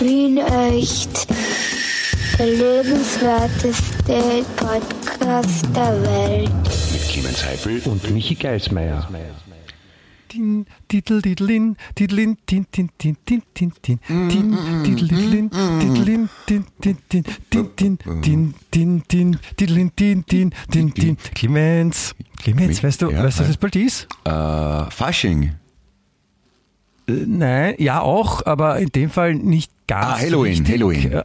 Wien echt. Der lebenswerteste Podcast der Welt. Mit Clemens Heifel und Michi Geismeier. Din, diddle, diddlin, diddlin, din, din, din, din, din, din, din, diddle, diddlin, diddlin, din, din, din, din, din, din, din, din, diddlin, din, din, din, din. Clemens, Clemens, weißt du, weißt du, was es bald ist? Äh, Fasching. Äh, Nein, ja auch, aber in dem Fall nicht ganz. Ah, Halloween, richtig. Halloween.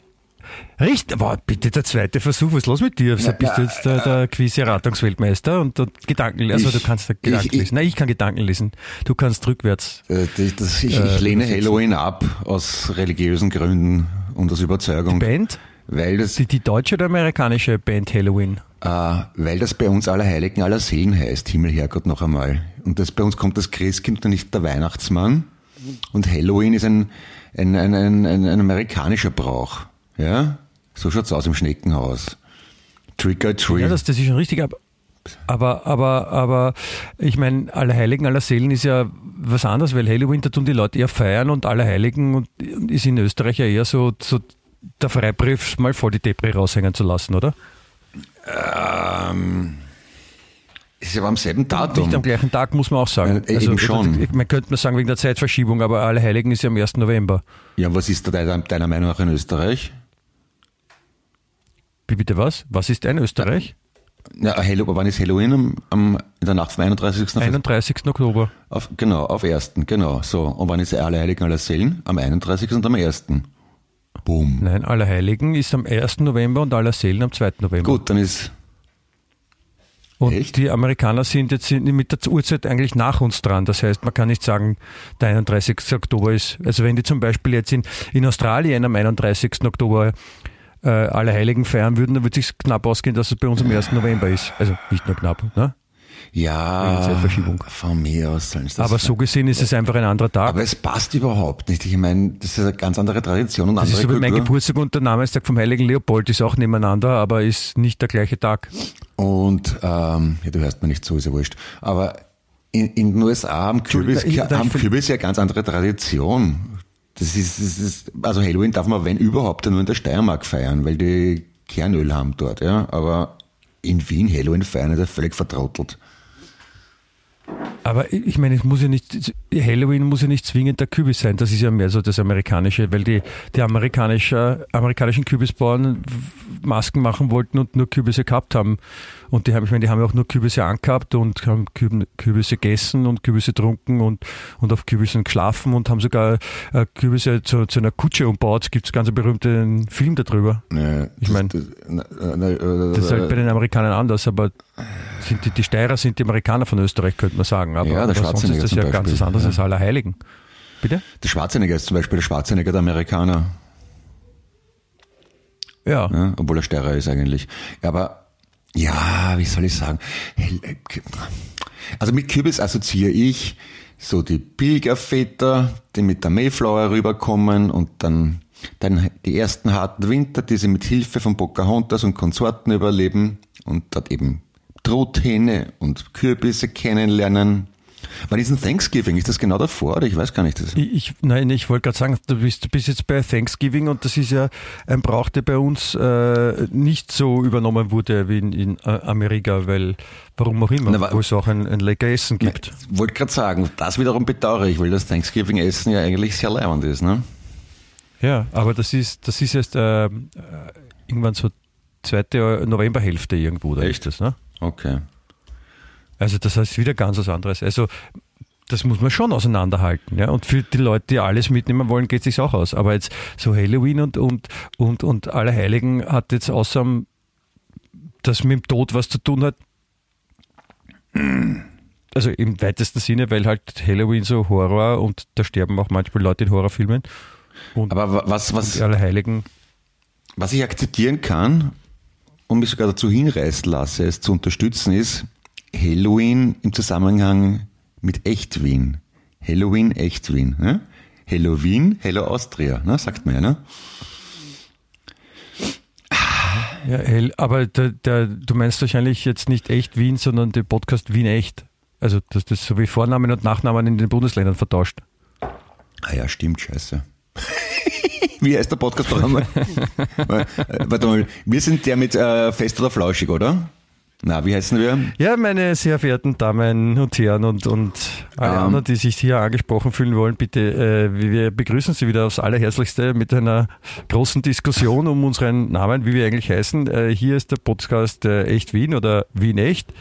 Richtig, aber bitte der zweite Versuch, was ist los mit dir? Na, bist du jetzt der, der Quiz-Erratungsweltmeister und, und Gedanken, also Ich- du kannst da Gedanken ich- ich- lesen. Nein, ich kann Gedanken lesen. Du kannst rückwärts. Äh, das, ich, Äh, lehne. Halloween ab aus religiösen Gründen und aus Überzeugung. Band? Weil das, Die, die deutsche oder amerikanische Band Halloween? äh, weil das bei uns Allerheiligen aller Seelen heißt, Himmel, Herrgott noch einmal. Und das bei uns kommt das Christkind und nicht der Weihnachtsmann. Und Halloween ist ein, ein, ein, ein, ein, amerikanischer Brauch. Ja? So schaut's aus im Schneckenhaus. Trick or treat. Ja, das, das ist schon richtig, aber, aber, aber, aber ich meine, Allerheiligen aller Seelen ist ja was anderes, weil Halloween, da tun die Leute eher feiern und Allerheiligen und, und ist in Österreich ja eher so, so der Freibrief, mal voll die Depri raushängen zu lassen, oder? ähm, ist ja aber am selben Datum. Nicht am gleichen Tag, muss man auch sagen. Ja, eben schon. oder- Man könnte man sagen wegen der Zeitverschiebung, aber Allerheiligen ist ja am 1. November. Ja, was ist da deiner, deiner Meinung nach in Österreich? Wie bitte was? Was ist ein Österreich? Ja, aber wann ist Halloween? Am, am, in der Nacht vom 31. Auf, 31. Oktober. auf, genau, auf 1. Genau, so. Und wann ist Allerheiligen aller Seelen? Am 31. und am 1. Boom. Nein, Allerheiligen ist am 1. November und Allerseelen am 2. November. Gut, dann ist, Und Echt? die Amerikaner sind jetzt mit der Uhrzeit eigentlich nach uns dran. Das heißt, man kann nicht sagen, der 31. Oktober ist, also wenn die zum Beispiel jetzt in, in Australien am 31. Oktober äh, alle Heiligen feiern würden, dann würde es sich knapp ausgehen, dass es bei uns am 1. November ist. Also nicht nur knapp. Ne? Ja, Zeitverschiebung. von mir aus sollen sie das Aber so gesehen ist es einfach ein anderer Tag. Aber es passt überhaupt nicht. Ich meine, das ist eine ganz andere Tradition und das andere ist so wie mein. Geburtstag und der Namenstag vom heiligen Leopold ist auch nebeneinander, aber ist nicht der gleiche Tag. Und, ähm, ja, du hörst mir nicht zu, ist ja wurscht. Aber in, in den USA haben Kürbis, ich find- Kürbis ja ganz andere Tradition. Das ist, das ist, also Halloween darf man, wenn überhaupt, nur in der Steiermark feiern, weil die Kernöl haben dort, ja. Aber in Wien Halloween feiern ist ja völlig vertrottelt. Aber ich meine, es muss ja nicht, Halloween muss ja nicht zwingend der Kürbis sein. Das ist ja mehr so das amerikanische, weil die, die amerikanische, amerikanischen Kürbisbauern Masken machen wollten und nur Kürbisse gehabt haben. Und die haben, ich meine, die haben ja auch nur Kürbisse angehabt und haben Kürbisse gegessen und Kürbisse getrunken und, und auf Kürbissen geschlafen und haben sogar äh, Kürbisse zu, zu einer Kutsche umbaut. Es gibt ganz einen berühmten Film darüber. Ja, Ich mein, das, das, Das ist halt bei den Amerikanern anders, aber sind die, die Steirer sind die Amerikaner von Österreich, könnte man sagen. Aber, Ja, der aber sonst Schwarzenegger ist das ja ganz Beispiel, anderes ja. als Allerheiligen. Bitte? der Schwarzenegger ist zum Beispiel der Schwarzenegger der Amerikaner. Ja. Ja, obwohl er Steirer ist eigentlich. Aber ja, wie soll ich sagen? Äh, Also mit Kürbis assoziiere ich so die Pilgerväter, die mit der Mayflower rüberkommen und dann, dann die ersten harten Winter, die sie mit Hilfe von Pocahontas und Konsorten überleben und dort eben Truthähne und Kürbisse kennenlernen. Wann ist ein Thanksgiving? Ist das genau davor? Oder ich weiß gar nicht. Das Ich, ich, nein, ich wollte gerade sagen, du bist, du bist jetzt bei Thanksgiving und das ist ja ein Brauch, der bei uns äh, nicht so übernommen wurde wie in, in äh, Amerika, weil warum auch immer, Na, wo es auch ein, ein lecker Essen gibt. wollte gerade sagen, das wiederum bedauere ich, weil das Thanksgiving-Essen ja eigentlich sehr leibend ist. Ne? Ja, aber das ist, das ist erst äh, äh, irgendwann so zweite Novemberhälfte irgendwo, da Echt? ist das, ne? Okay. Also das heißt wieder ganz was anderes. Also das muss man schon auseinanderhalten. Ja? Und für die Leute, die alles mitnehmen wollen, geht es sich auch aus. Aber jetzt so Halloween und, und, und, und Allerheiligen hat jetzt außer dem- das mit dem Tod was zu tun hat. Also im weitesten Sinne, weil halt Halloween so Horror und da sterben auch manchmal Leute in Horrorfilmen. Und Aber wa- was, was, die Allerheiligen. was ich akzeptieren kann und mich sogar dazu hinreißen lasse, es zu unterstützen, ist Halloween im Zusammenhang mit Echt-Wien. Halloween, Echt-Wien. Ne? Halloween, Hello Austria, ne? sagt man ja. Ne? Ja, hell, aber der, der, du meinst wahrscheinlich jetzt nicht echt Wien, sondern den Podcast Wien echt. Also, dass das so wie Vornamen und Nachnamen in den Bundesländern vertauscht. Ah ja, stimmt, scheiße. Wie heißt der Podcast noch einmal? Warte mal, wir sind der mit äh, Fest oder Flauschig, oder? Na, wie heißen wir? Ja, meine sehr verehrten Damen und Herren und, und alle Ähm. anderen, die sich hier angesprochen fühlen wollen, bitte, äh, wir begrüßen Sie wieder aufs Allerherzlichste mit einer großen Diskussion um unseren Namen, wie wir eigentlich heißen. Äh, hier ist der Podcast äh, Echt Wien oder Wien Echt.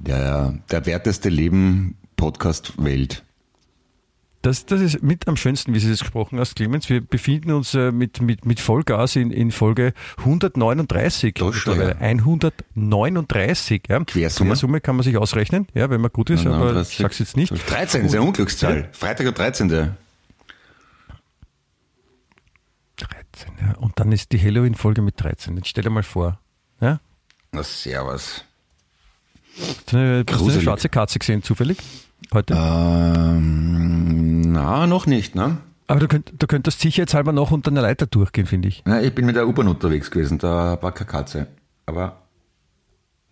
Der, der werteste Leben Podcast Welt. Das, das ist mit am schönsten, wie Sie das gesprochen hast, Clemens. Wir befinden uns äh, mit, mit, mit Vollgas in, in Folge 139. Das ist mittlerweile. ja. 139. Ja. Quersumme. Quersumme kann man sich ausrechnen, ja, wenn man gut ist, aber ich sag's jetzt nicht. 13 ist eine Unglückszahl. Freitag der 13. 13, ja. Und dann ist die Halloween-Folge mit 13. Jetzt stell dir mal vor. Ja? Na, servus. Hast du eine, eine schwarze Katze gesehen, zufällig? Heute? Ähm, na, noch nicht, ne? Aber du, könnt, du könntest sicherheitshalber noch unter einer Leiter durchgehen, finde ich. Na, ich bin mit der U-Bahn unterwegs gewesen, da war keine Katze. Aber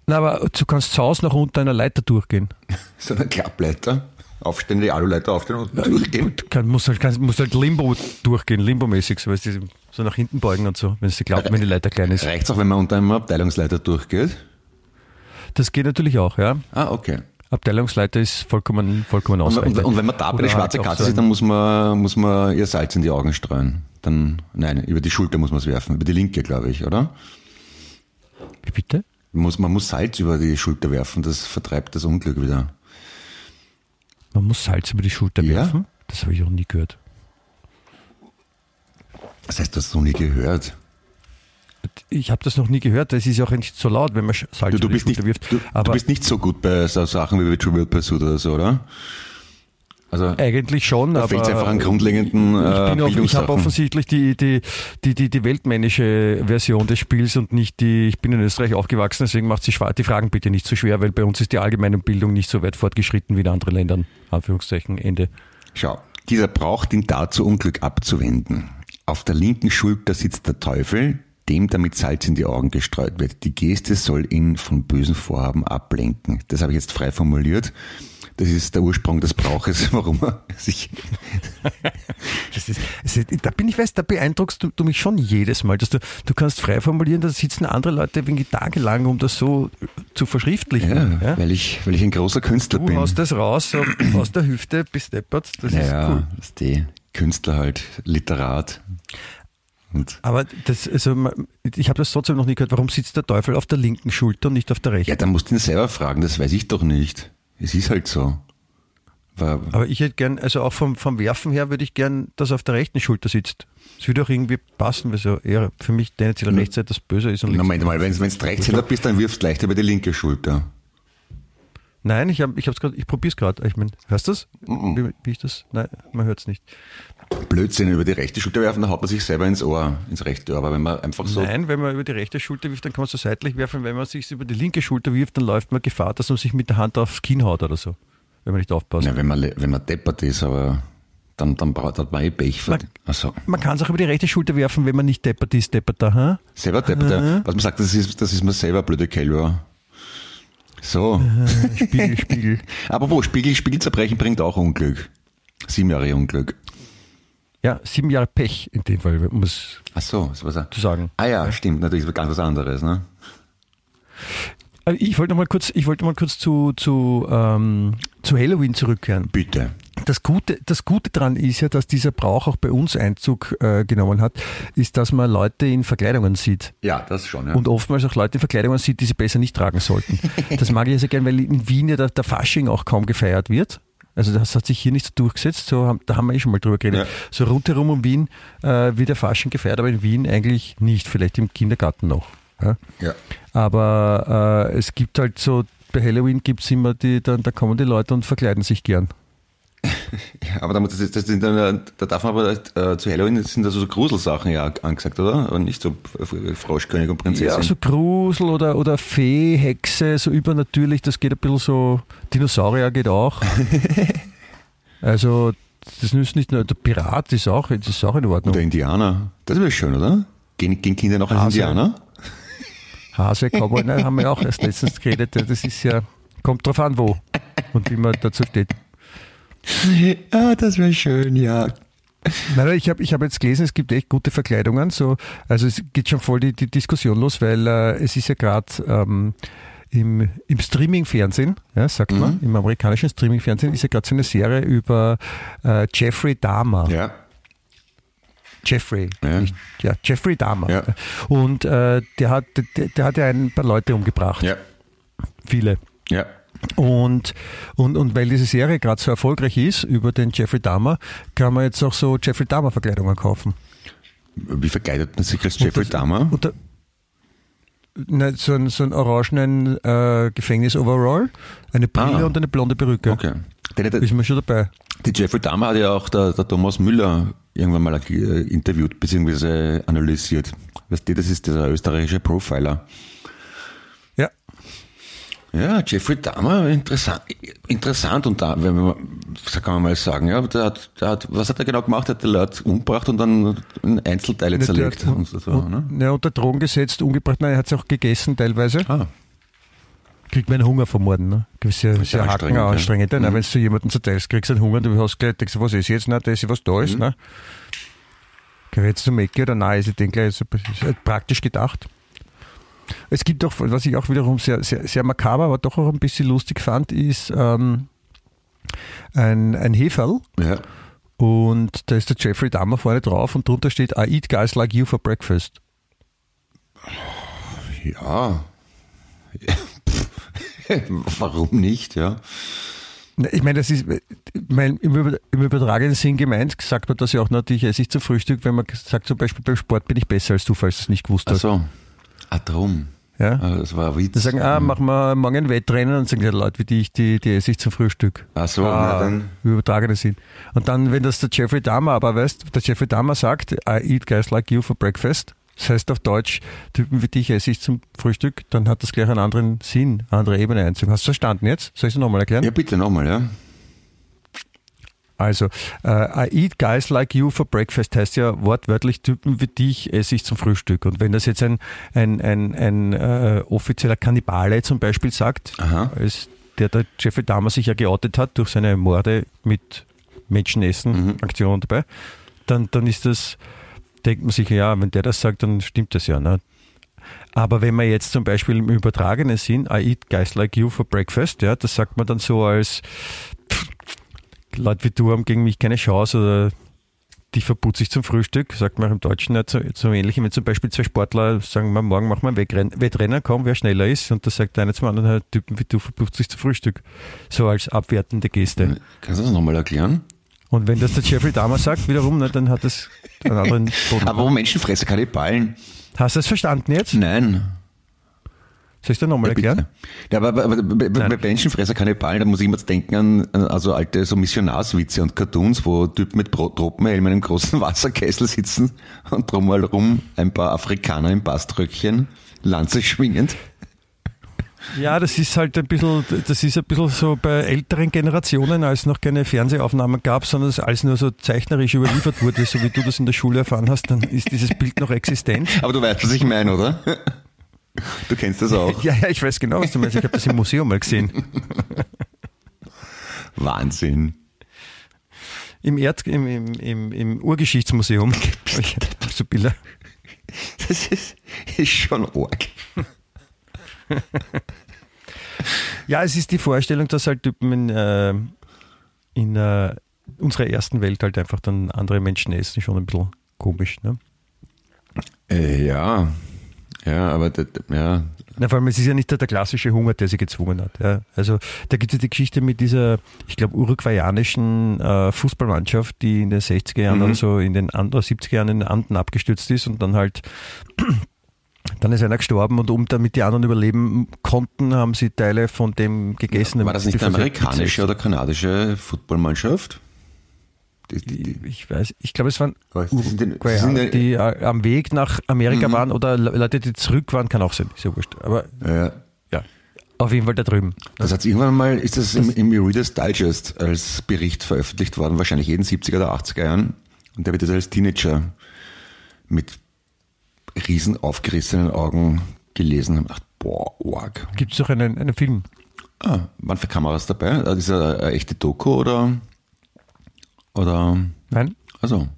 Na, aber du kannst zu Hause noch unter einer Leiter durchgehen. so eine Klappleiter, aufstehen, die Aluleiter aufstehen und durchgehen. Du kann, musst, halt, kannst, musst halt Limbo durchgehen, Limbo-mäßig, so, weißt du, so nach hinten beugen und so, wenn es glaubt, wenn die Leiter klein ist. Reicht's auch, wenn man unter einem Abteilungsleiter durchgeht? Das geht natürlich auch, ja. Ah, okay. Abteilungsleiter ist vollkommen, vollkommen Und, ausreichend. und, und wenn man da bei der schwarze halt Katze so sieht, dann muss man, muss man ihr Salz in die Augen streuen. Dann, nein, über die Schulter muss man es werfen, über die linke, glaube ich, oder? Wie bitte? Muss, man muss Salz über die Schulter werfen, das vertreibt das Unglück wieder. Man muss Salz über die Schulter Ja. werfen? Das habe ich auch nie gehört. Das heißt, du hast noch nie gehört. Ich habe das noch nie gehört, das ist ja auch nicht so laut, wenn man Salz Du, du, bist nicht, wirft. du, du Aber bist nicht so gut bei so Sachen wie Trivial Pursuit oder so, oder? Also, eigentlich schon, da aber fehlt einfach an grundlegenden ich, äh, auf, ich habe offensichtlich die, die, die, die, die weltmännische Version des Spiels und nicht die, ich bin in Österreich aufgewachsen, deswegen macht sie schwer, die Fragen bitte nicht so schwer, weil bei uns ist die allgemeine Bildung nicht so weit fortgeschritten wie in anderen Ländern. Anführungszeichen, Ende. Schau, dieser Brauch dient dazu, Unglück abzuwenden. Auf der linken Schulter sitzt der Teufel, dem damit Salz in die Augen gestreut wird. Die Geste soll ihn von bösen Vorhaben ablenken. Das habe ich jetzt frei formuliert. Das ist der Ursprung des Brauches, warum er sich ist, ist, da bin ich weiß, da beeindruckst du, du mich schon jedes Mal, dass du, du kannst frei formulieren, da sitzen andere Leute wegen tagelang, um das so zu verschriftlichen. Ja, Ja? Weil, ich, weil ich ein großer Künstler Du bin. haust das raus, so aus der Hüfte bis deppert, das ja, ist cool. das ist die Künstler halt, Literat. Und Aber das, also, ich habe das trotzdem noch nie gehört. Warum sitzt der Teufel auf der linken Schulter und nicht auf der rechten? ja, dann musst du ihn selber fragen, das weiß ich doch nicht. Es ist halt so. War, Aber ich hätte gern, also auch vom, vom Werfen her würde ich gern, dass er auf der rechten Schulter sitzt. Das würde auch irgendwie passen, weil so eher für mich tendenziell Rechtseite das Böse ist. Und Moment mal, wenn du Rechtshänder bist, dann wirfst du leicht über die linke Schulter. Nein, ich, hab, ich, hab's grad, ich probiere es gerade. Ich mein, hörst du das? Wie, wie ich das? Nein, man hört es nicht. Blödsinn über die rechte Schulter werfen, dann haut man sich selber ins Ohr, ins rechte Ohr. Aber wenn man einfach so. Nein, wenn man über die rechte Schulter wirft, dann kann man so seitlich werfen. Wenn man sich über die linke Schulter wirft, dann läuft man Gefahr, dass man sich mit der Hand aufs Kinn haut oder so. Wenn man nicht aufpasst. Ja, wenn man, wenn man deppert ist, aber dann, dann braucht hat man eh Pech. Man- Also, Man kann es auch über die rechte Schulter werfen, wenn man nicht deppert ist, deppert da, ha? selber deppert. ja. Was man sagt, das ist, das ist man selber blöde Kälber. So. Spiegel, Spiegel. Aber wo? Spiegel, Spiegel zerbrechen bringt auch Unglück. Sieben Jahre Unglück. Ja, sieben Jahre Pech in dem Fall, um es Ach so, was zu sagen. Ah ja, stimmt, natürlich ist ganz was anderes, ne? Aber Ich wollte noch mal kurz, ich wollte mal kurz zu, zu, ähm, zu Halloween zurückkehren. Bitte. Das Gute, das Gute daran ist ja, dass dieser Brauch auch bei uns Einzug äh, genommen hat, ist, dass man Leute in Verkleidungen sieht. Ja, das schon, ja. Und oftmals auch Leute in Verkleidungen sieht, die sie besser nicht tragen sollten. Das mag ich ja sehr gern, weil in Wien ja der, der Fasching auch kaum gefeiert wird. Also das hat sich hier nicht so durchgesetzt, so haben, da haben wir eh schon mal drüber geredet. Ja. So rundherum um Wien äh, wird der Fasching gefeiert, aber in Wien eigentlich nicht, vielleicht im Kindergarten noch. Ja? ja. Aber äh, es gibt halt so, bei Halloween gibt es immer die, dann, da kommen die Leute und verkleiden sich gern. Ja, aber da, muss- das, das äh, da darf man aber äh, zu Halloween sind also so Gruselsachen ja angesagt, oder? Aber nicht so Froschkönig und Prinzessin. Ja, so Grusel oder, oder Fee, Hexe, so übernatürlich, das geht ein bisschen so, Dinosaurier geht auch. also, das ist nicht nur, der Pirat ist auch, das ist auch in Ordnung. Oder Indianer. Das wäre schön, oder? Gehen, gehen Kinder noch als Hase. Indianer? Hase, Cowboy, nein, haben wir auch erst letztens geredet, das ist ja, kommt drauf an, wo und wie man dazu steht. Ah, das wäre schön, ja. Nein, ich habe ich hab jetzt gelesen, es gibt echt gute Verkleidungen. So, also es geht schon voll die, die Diskussion los, weil äh, es ist ja gerade ähm, im, im Streaming-Fernsehen, ja, sagt man, im amerikanischen Streaming-Fernsehen ist ja gerade so eine Serie über äh, Jeffrey Dahmer. Ja. Jeffrey, Ja. nicht, ja, Jeffrey Dahmer. Ja. Und äh, der, hat, der, der hat ja ein paar Leute umgebracht, Ja. viele. Ja. Und, und, und weil diese Serie gerade so erfolgreich ist über den Jeffrey Dahmer, kann man jetzt auch so Jeffrey Dahmer-Verkleidungen kaufen. Wie verkleidet man sich als Jeffrey das- Dahmer? Da, ne, so, einen, so orangenen äh, Gefängnis-Overall, eine Brille Ah. und eine blonde Perücke. Okay. Der, der, Ist man schon dabei. die Jeffrey Dahmer hat ja auch der, der Thomas Müller irgendwann mal äh, interviewt bzw. analysiert. Weißt du, das ist dieser österreichische Profiler. Ja. Jeffrey Dahmer, interessant, interessant und da, wenn man, kann man mal sagen, ja, der hat, der hat, was hat er genau gemacht? Er hat die Leute umgebracht und dann in Einzelteile Der zerlegt. hat- und so, und, ne? ja, unter Drogen gesetzt, umgebracht. Nein, er hat es auch gegessen teilweise. Ah, Kriegt man einen Hunger vom Morden. Ne? Ist ja, ist ja hacken anstrengend, ja. Ne? Mhm. Wenn du jemanden zerteilst, kriegst du einen Hunger, du hast gleich, denkst, was ist jetzt? Na, das ist, was da ist. Mhm. Ne? Geh jetzt zum Ecke oder nein? Ich denke, ist, ist praktisch gedacht. Es gibt auch, was ich auch wiederum sehr, sehr, sehr makaber, aber doch auch ein bisschen lustig fand, ist ähm, ein, ein Heferl. ja. Und da ist der Jeffrey Dahmer vorne drauf und drunter steht I eat guys like you for breakfast. Ja. Warum nicht, ja? Ich meine, das ist mein, im, Über- im übertragenen Sinn gemeint, sagt man das ja auch natürlich, esse ich zum Frühstück, wenn man sagt zum Beispiel beim Sport bin ich besser als du, falls du es nicht gewusst Ach hast. so. Ah, drum. Ja? Ah, das war ein Witz. Die sagen, ah, machen wir morgen ein Wettrennen und sagen die Leute wie dich, die, die esse ich zum Frühstück. Ach so, na dann. Im übertragenen Sinn. Und dann, wenn das der Jeffrey Dahmer aber weißt, der Jeffrey Dahmer sagt, I eat guys like you for breakfast, das heißt auf Deutsch, Typen wie dich esse ich zum Frühstück, dann hat das gleich einen anderen Sinn, eine andere Ebene einzug. Hast du verstanden jetzt? Soll ich es nochmal erklären? Ja, bitte nochmal, ja. Also, äh, I eat guys like you for breakfast heißt ja wortwörtlich Typen wie dich esse ich zum Frühstück. Und wenn das jetzt ein, ein, ein, ein äh, offizieller Kannibale zum Beispiel sagt, Aha. als der der Jeffrey Dahmer sich ja geoutet hat durch seine Morde mit Menschenessen-Aktionen dabei, dann, dann ist das, denkt man sich, ja, wenn der das sagt, dann stimmt das ja. Ne? Aber wenn man jetzt zum Beispiel im übertragenen Sinn, I eat guys like you for breakfast, ja, das sagt man dann so als pff, Leute wie du haben gegen mich keine Chance oder die verputze ich zum Frühstück, sagt man auch im Deutschen nicht so, so ähnlich. Wenn zum Beispiel zwei Sportler sagen, wir, morgen machen wir ein Wettrennen, Wettrennen, komm, wer schneller ist, und da sagt der eine zum anderen, "Hey, Typen wie du verputze ich zum Frühstück. So als abwertende Geste. Kannst du das nochmal erklären? Und wenn das der Jeffrey Dahmer sagt, wiederum, ne, dann hat das einen anderen Boden. Aber wo Menschenfresser keine Ballen? Hast du es verstanden jetzt? Nein. Soll ich dir nochmal erklären? Ja, aber, aber, aber bei. Menschenfresser keine Ballen, da muss ich immer denken an also alte so Missionarswitze und Cartoons, wo Typen mit Tropenhelm in einem großen Wasserkessel sitzen und drumherum ein paar Afrikaner im Baströckchen, Lanze schwingend. Ja, das ist halt ein bisschen, das ist ein bisschen so bei älteren Generationen, als es noch keine Fernsehaufnahmen gab, sondern alles nur so zeichnerisch überliefert wurde, so wie du das in der Schule erfahren hast, dann ist dieses Bild noch existent. Aber du weißt, was ich meine, oder? Du kennst das auch. Ja, ja, ich weiß genau, was du meinst. Ich habe das im Museum mal gesehen. Wahnsinn. Im, Erd, im, im, im, im Urgeschichtsmuseum. Ich hab so Bilder. Das ist, ist schon arg. Ja, es ist die Vorstellung, dass halt Typen in, äh, in äh, unserer ersten Welt halt einfach dann andere Menschen essen, schon ein bisschen komisch. Ne? Äh, ja. Ja, aber das, ja. Na, vor allem, es ist ja nicht der, der klassische Hunger, der sie gezwungen hat. Ja. Also da gibt es ja die Geschichte mit dieser, ich glaube, uruguayanischen äh, Fußballmannschaft, die in den 60er Jahren Mhm. oder so in den Anden, oder 70er Jahren in den Anden abgestürzt ist und dann halt dann ist einer gestorben und um damit die anderen überleben konnten, haben sie Teile von dem gegessen. War das nicht eine amerikanische oder kanadische Footballmannschaft? Die, die, die, Ich weiß, ich glaube, es waren Uruguayaner, die äh, am Weg nach Amerika Mhm. waren oder Le- Leute, die zurück waren, kann auch sein, ist ja wurscht. Aber ja, ja, auf jeden Fall da drüben. das hat irgendwann mal, ist das im, im Reader's Digest als Bericht veröffentlicht worden, wahrscheinlich jeden 70er oder 80er Jahren. Und der wird das als Teenager mit riesen aufgerissenen Augen gelesen und gedacht, boah, arg. Gibt es auch einen, einen Film? Ah, waren für Kameras dabei? Ist das eine, eine echte Doku oder, oder, Nein? Also,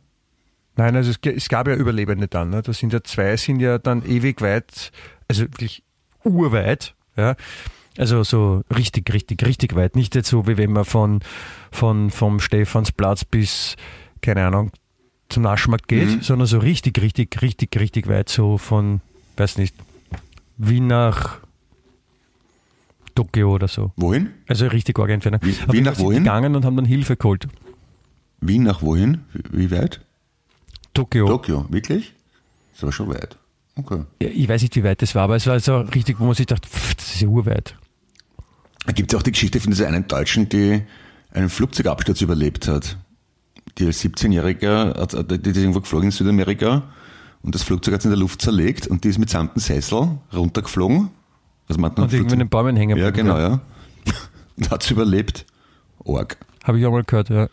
Nein, also es, es gab ja Überlebende dann. Ne? Da sind ja zwei, sind ja dann ewig weit, also wirklich urweit. Ja? Also so richtig, richtig, richtig weit. Nicht jetzt so, wie wenn man von, von vom Stephansplatz bis, keine Ahnung, zum Naschmarkt geht, Mhm. sondern so richtig, richtig, richtig, richtig weit. So von, weiß nicht, Wien nach Tokio oder so. wohin? Also richtig arge Entfernung. Wie- Wien nach wohin? gegangen und haben dann Hilfe geholt. Wien nach wohin? Wie weit? Tokio. Tokio, wirklich? Ist aber schon weit. Okay. Ja, ich weiß nicht, wie weit das war, aber es war so richtig, wo man sich dachte, pff, das ist ja urweit. Da gibt es auch die Geschichte von dieser einen Deutschen, die einen Flugzeugabsturz überlebt hat. Die als 17-Jähriger, hat- die ist irgendwo geflogen in Südamerika und das Flugzeug hat sie in der Luft zerlegt und die ist mitsamt dem Sessel runtergeflogen. Was man? Und irgendwie in den Bäumen hängen. Ja, genau, ja. Und hat sie überlebt. Org. Habe ich auch mal gehört, ja.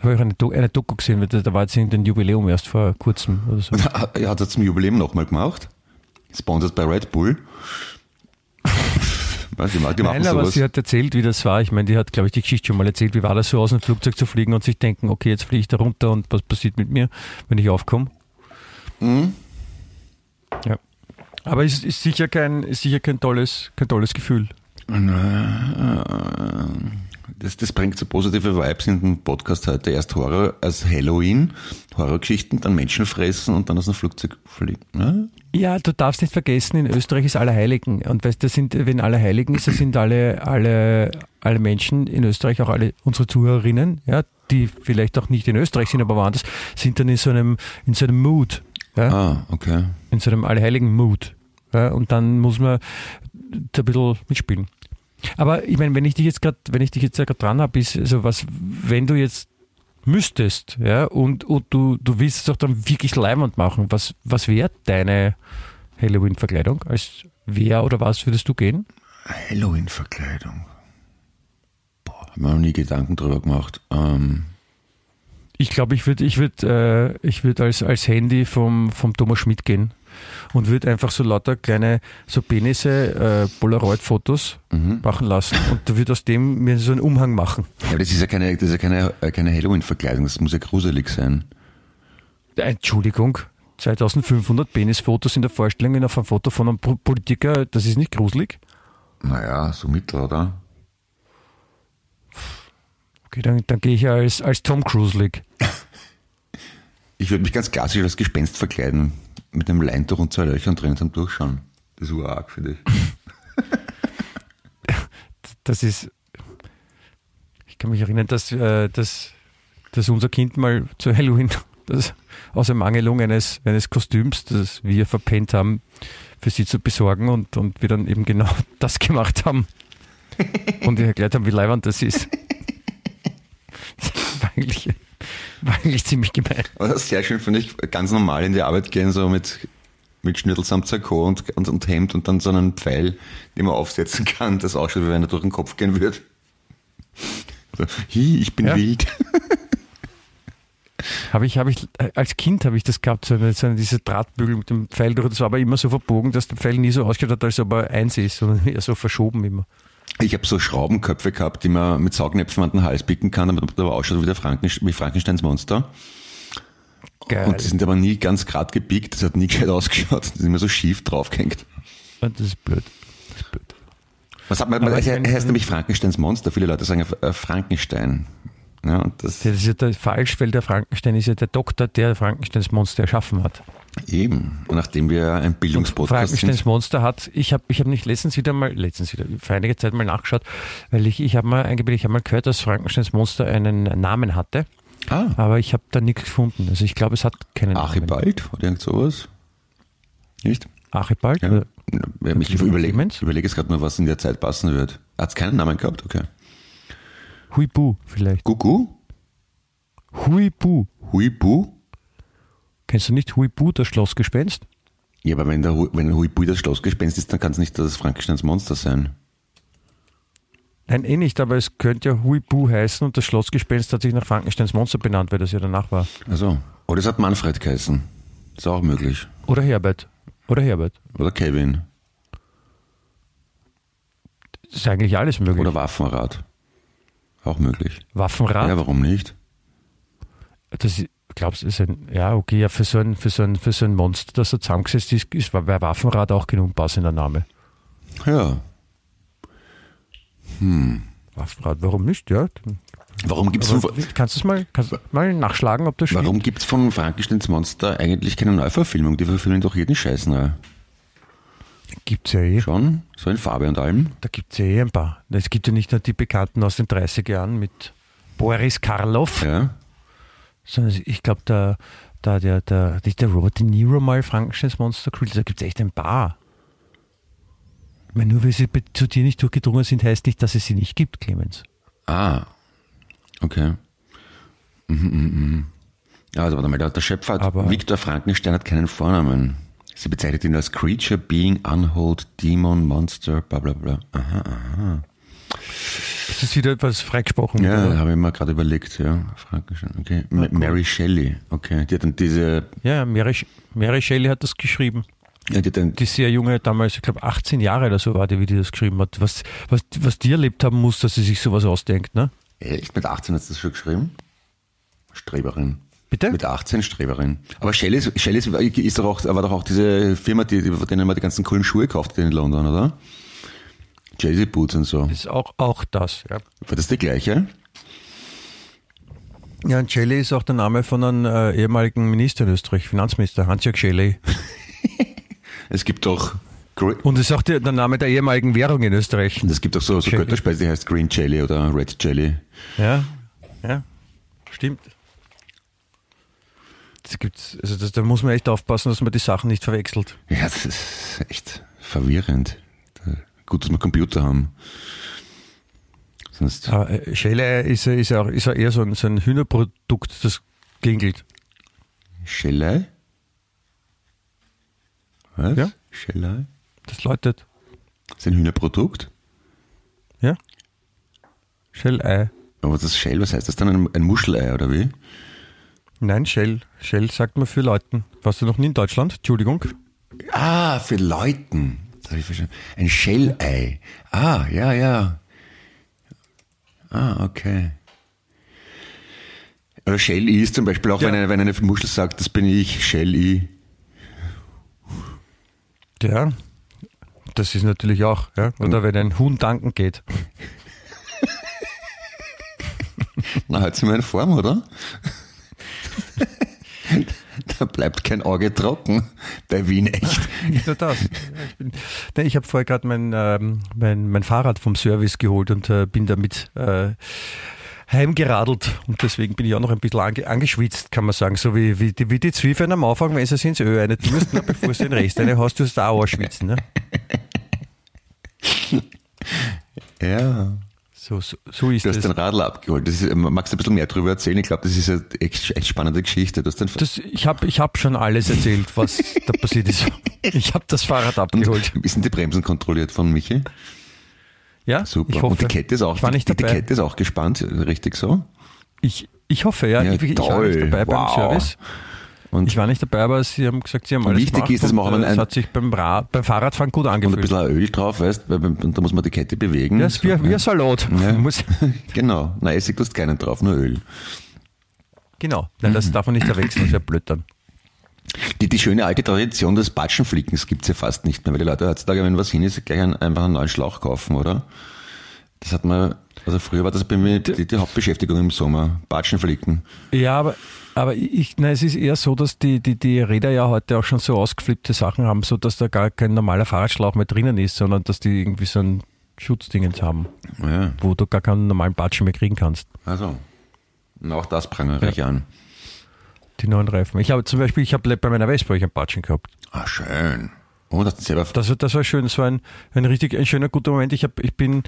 Habe ich auch eine, Do eine Doku gesehen, weil da da war jetzt irgendein Jubiläum erst vor kurzem oder so. Er hat das zum Jubiläum nochmal gemacht. Sponsored bei Red Bull. Weiß die machen Nein, aber sowas. sie hat erzählt, wie das war. Ich meine, die hat, glaube ich, die Geschichte schon mal erzählt. Wie war das so, aus dem Flugzeug zu fliegen und sich denken, okay, jetzt fliege ich da runter und was passiert mit mir, wenn ich aufkomme? Mhm. Ja. Aber es ist sicher kein, ist sicher kein tolles, kein tolles Gefühl. Das, das bringt so positive Vibes in den Podcast heute. Erst Horror als Halloween, Horrorgeschichten, dann Menschen fressen und dann aus dem Flugzeug fliegen. Ne? Ja, du darfst nicht vergessen, in Österreich ist Allerheiligen. Und weißt, das sind, wenn Allerheiligen ist, das sind alle, alle, alle Menschen in Österreich, auch alle unsere Zuhörerinnen, ja, die vielleicht auch nicht in Österreich sind, aber woanders, sind dann in so einem, in so einem Mood, ja, Ah, okay. in so einem Allerheiligen Mood. Ja, und dann muss man da ein bisschen mitspielen. Aber ich meine, wenn ich dich jetzt gerade, wenn ich dich jetzt gerade dran habe, ist also was, wenn du jetzt müsstest, ja, und, und du, du willst es doch dann wirklich leimend machen, was, was wäre deine Halloween-Verkleidung? Als wer oder was würdest du gehen? Halloween-Verkleidung. Boah, hab mir noch nie Gedanken drüber gemacht. Ähm, Ich glaube, ich würde ich würd, äh, ich würd als, als Handy vom, vom Thomas Schmidt gehen und würde einfach so lauter kleine so Penisse, äh, Polaroid-Fotos mhm. machen lassen und würde aus dem mir so einen Umhang machen. Ja, aber das ist ja keine, das ist ja keine, äh, keine Halloween-Verkleidung, das muss ja gruselig sein. Entschuldigung, 2500 Penisfotos in der Vorstellung auf ein Foto von einem Po- Politiker, das ist nicht gruselig. Naja, so mittel, oder? Okay, dann, dann gehe ich als, als Tom Cruise-lig. Ich würde mich ganz klassisch als Gespenst verkleiden. Mit einem Leintuch und zwei Löchern drin zum Durchschauen. Das ist urarg für dich. Das ist, ich kann mich erinnern, dass, äh, dass, dass unser Kind mal zu Halloween das, aus Ermangelung eines, eines Kostüms, das wir verpennt haben, für sie zu besorgen und, und wir dann eben genau das gemacht haben und ihr erklärt haben, wie leibend das ist. Das war eigentlich, war eigentlich ziemlich gemein. Aber das ist sehr schön, finde ich, ganz normal in die Arbeit gehen, so mit, mit Schnürtel samt Sakko und, und, und Hemd und dann so einen Pfeil, den man aufsetzen kann, das ausschaut, wie wenn er durch den Kopf gehen würde. So, hi, ich bin Ja. wild. Habe ich, habe ich, als Kind habe ich das gehabt, so eine, so eine, diese Drahtbügel mit dem Pfeil durch. Das war aber immer so verbogen, dass der Pfeil nie so ausgeschaut hat, als ob er eins ist, sondern eher so verschoben immer. Ich habe so Schraubenköpfe gehabt, die man mit Saugnäpfen an den Hals picken kann, damit man aber ausschaut wie, der Frankenstein, wie Frankensteins Monster. Geil. Und die sind aber nie ganz gerade gebiegt, das hat nie gescheit ausgeschaut. Die sind immer so schief draufgehängt. Und das ist blöd. Das ist blöd. Was hat man, Aber er mein- heißt nämlich Frankensteins Monster. Viele Leute sagen äh, Frankenstein. Ja, das Das ist ja der falsch, weil der Frankenstein ist ja der Doktor, der Frankensteins Monster erschaffen hat. Eben. Nachdem wir ein Bildungspodcast Frankensteins sind. Monster hat, ich habe ich hab nicht letztens wieder mal, letztens wieder, vor einiger Zeit mal nachgeschaut, weil ich, ich habe mal eingebildet, ich habe mal gehört, dass Frankensteins Monster einen Namen hatte, Ah, aber ich habe da nichts gefunden. Also ich glaube, es hat keinen Namen. Archibald oder irgend sowas. Nicht? Archibald? Ja. Oder- Ich Lieber überlege überleg jetzt gerade mal, was in der Zeit passen wird. Hat es keinen Namen gehabt? Okay. Huibu vielleicht. Gugu? Huibu. Huibu? Kennst du nicht Huibu, das Schlossgespenst? Ja, aber wenn, der, wenn Huibu das Schlossgespenst ist, dann kann es nicht das Frankensteins Monster sein. Nein, eh nicht, aber es könnte ja Huibu heißen und das Schlossgespenst hat sich nach Frankensteins Monster benannt, weil das ja danach war. Also. Oder es hat Manfred geheißen. Ist auch möglich. Oder Herbert. Oder Herbert. Oder Kevin. Das ist eigentlich alles möglich. Oder Waffenrad. Auch möglich. Waffenrad. Ja, warum nicht? Das ist, glaubst du, ist ein, ja, okay, ja, für so ein, für so ein, für so ein Monster, das so zusammengesetzt ist, ist wäre Waffenrad auch genug passender Name. Ja. Waffenrad, warum nicht? Ja. Warum gibt es Aber von, kannst du es mal, kannst mal nachschlagen, ob das stimmt? warum gibt's von Frankensteins Monster eigentlich keine Neuverfilmung? Die verfilmen doch jeden Scheiß neu. Gibt's ja eh. Schon? So in Farbe und allem? Da gibt es ja eh ein paar. Es gibt ja nicht nur die Bekannten aus den 30er Jahren mit Boris Karloff, Ja. Sondern ich glaube, der, der, der, der, nicht der Robert De Niro mal Frankensteins Monster gespielt, da gibt es echt ein paar. Ich meine, nur weil sie zu dir nicht durchgedrungen sind, heißt nicht, dass es sie nicht gibt, Clemens. Ah. Okay. Mhm, mhm, mhm. Ja, also warte mal, der, der Schöpfer hat, Aber- Viktor Frankenstein hat keinen Vornamen. Sie bezeichnet ihn als Creature, Being, Unhold, Demon, Monster, bla bla bla. Aha, aha. Das ist wieder etwas freigesprochen. Ja, habe ich mir gerade überlegt, ja. Okay. Ma- Mary Shelley, okay. Die hat dann diese, ja Mary, Mary Shelley hat das geschrieben. ja, die Die sehr junge, damals, ich glaube 18 Jahre oder so war die, wie die das geschrieben hat. Was, was, was die erlebt haben muss, dass sie sich sowas ausdenkt, ne? echt, mit 18 hat sie das schon geschrieben? Streberin. Bitte? Mit 18 Streberin. Aber Shelley, ist- Shelley ist, doch auch, war doch auch diese Firma, die, die, von denen man die ganzen coolen Schuhe kauft in London, oder? Jay-Z Boots und so. Das ist auch, auch das, ja. War das die gleiche? Ja, und Shelley ist auch der Name von einem äh, ehemaligen Minister in Österreich, Finanzminister, Hans-Jörg Shelley. Es gibt doch, Gre- Und es ist auch der, der Name der ehemaligen Währung in Österreich. und es gibt doch so, so. Götterspeise, die heißt Green Jelly oder Red Jelly. Ja, ja, stimmt. Das gibt's, also das, da muss man echt aufpassen, dass man die Sachen nicht verwechselt. Ja, das ist echt verwirrend. Gut, dass wir Computer haben. Sonst, Aber äh, Shelley ist, ja- ist, auch, ist ja eher so ein, so ein Hühnerprodukt, das klingelt. Shelley? Was? Ja. Shelley? Das läutet. Ist ein Hühnerprodukt? Ja? Shell-Ei. Aber das Shell, was heißt das dann? Ein, ein Muschelei oder wie? Nein, Shell. Shell sagt man für Leuten. Warst du noch nie in Deutschland? Entschuldigung. Ah, für Leuten. Das habe ich verstanden. Ein Shell-Ei. Ah, ja, ja. Ah, okay. Oder Shell-I ist zum Beispiel auch, Ja. wenn, eine, wenn eine Muschel sagt, das bin ich, Shell-I. Ja. Das ist natürlich auch, ja. Oder wenn ein Huhn danken geht. Na, halt sie mal in Form, oder? da bleibt kein Auge trocken. Bei Wien echt. Nicht nur das. Ich, bin- Nein, ich habe vorher gerade mein, ähm, mein, mein Fahrrad vom Service geholt und äh, bin damit äh, heimgeradelt. Und deswegen bin ich auch noch ein bisschen ange, angeschwitzt, kann man sagen. So wie, wie, die, wie die Zwiebeln am Anfang, wenn sie ins Öl eine tust, ne, bevor du den Rest eine hast, du da auch anschwitzen. Ne? Ja. So, so, so ist Du hast es. den Radl abgeholt. Das ist, magst du ein bisschen mehr darüber erzählen? Ich glaube, das ist eine echt, echt spannende Geschichte. Du hast den Das, ich habe ich hab schon alles erzählt, was da passiert ist. Ich habe das Fahrrad abgeholt. Wie sind die Bremsen kontrolliert von Michi? Ja, Super. ich hoffe. Und die Kette ist auch, ich war nicht die, die. Kette ist auch gespannt, richtig so? Ich, ich hoffe, ja. Ja, ich, ich war nicht dabei beim Wow. Service. Und, Ich war nicht dabei, aber sie haben gesagt, sie haben alles wichtig gemacht ist, dass und, man auch äh, ein- es hat sich beim, Rad, beim Fahrradfahren gut und ein angefühlt. bisschen Öl drauf, weißt und da muss man die Kette bewegen. Ja, ist wie, wie ein Salat. Ja. Genau. Na, Essig tust keinen drauf, nur Öl. genau. Nein, Mhm. das darf man nicht verwechseln, das wäre blöd dann. Die, die schöne alte Tradition des Batschenflickens gibt's ja fast nicht mehr, weil die Leute heutzutage, wenn was hin ist, gleich einen, einfach einen neuen Schlauch kaufen, oder? Das hat man, also früher war das bei mir die, die Hauptbeschäftigung im Sommer. Batschenflicken. Ja, aber, aber ich, nein, es ist eher so, dass die, die, die Räder ja heute auch schon so ausgeflippte Sachen haben, so dass da gar kein normaler Fahrradschlauch mehr drinnen ist, sondern dass die irgendwie so ein Schutzdingens haben, Ja, wo du gar keinen normalen Batschen mehr kriegen kannst. also. Und auch das prangere ich an. Die neuen Reifen. Ich habe zum Beispiel, ich habe bei meiner Vespa ich einen Batschen gehabt. Ah, schön. Oh, das ist selber. Das, war- das war schön, das war ein, ein richtig, ein schöner, guter Moment. Ich, hab, ich bin,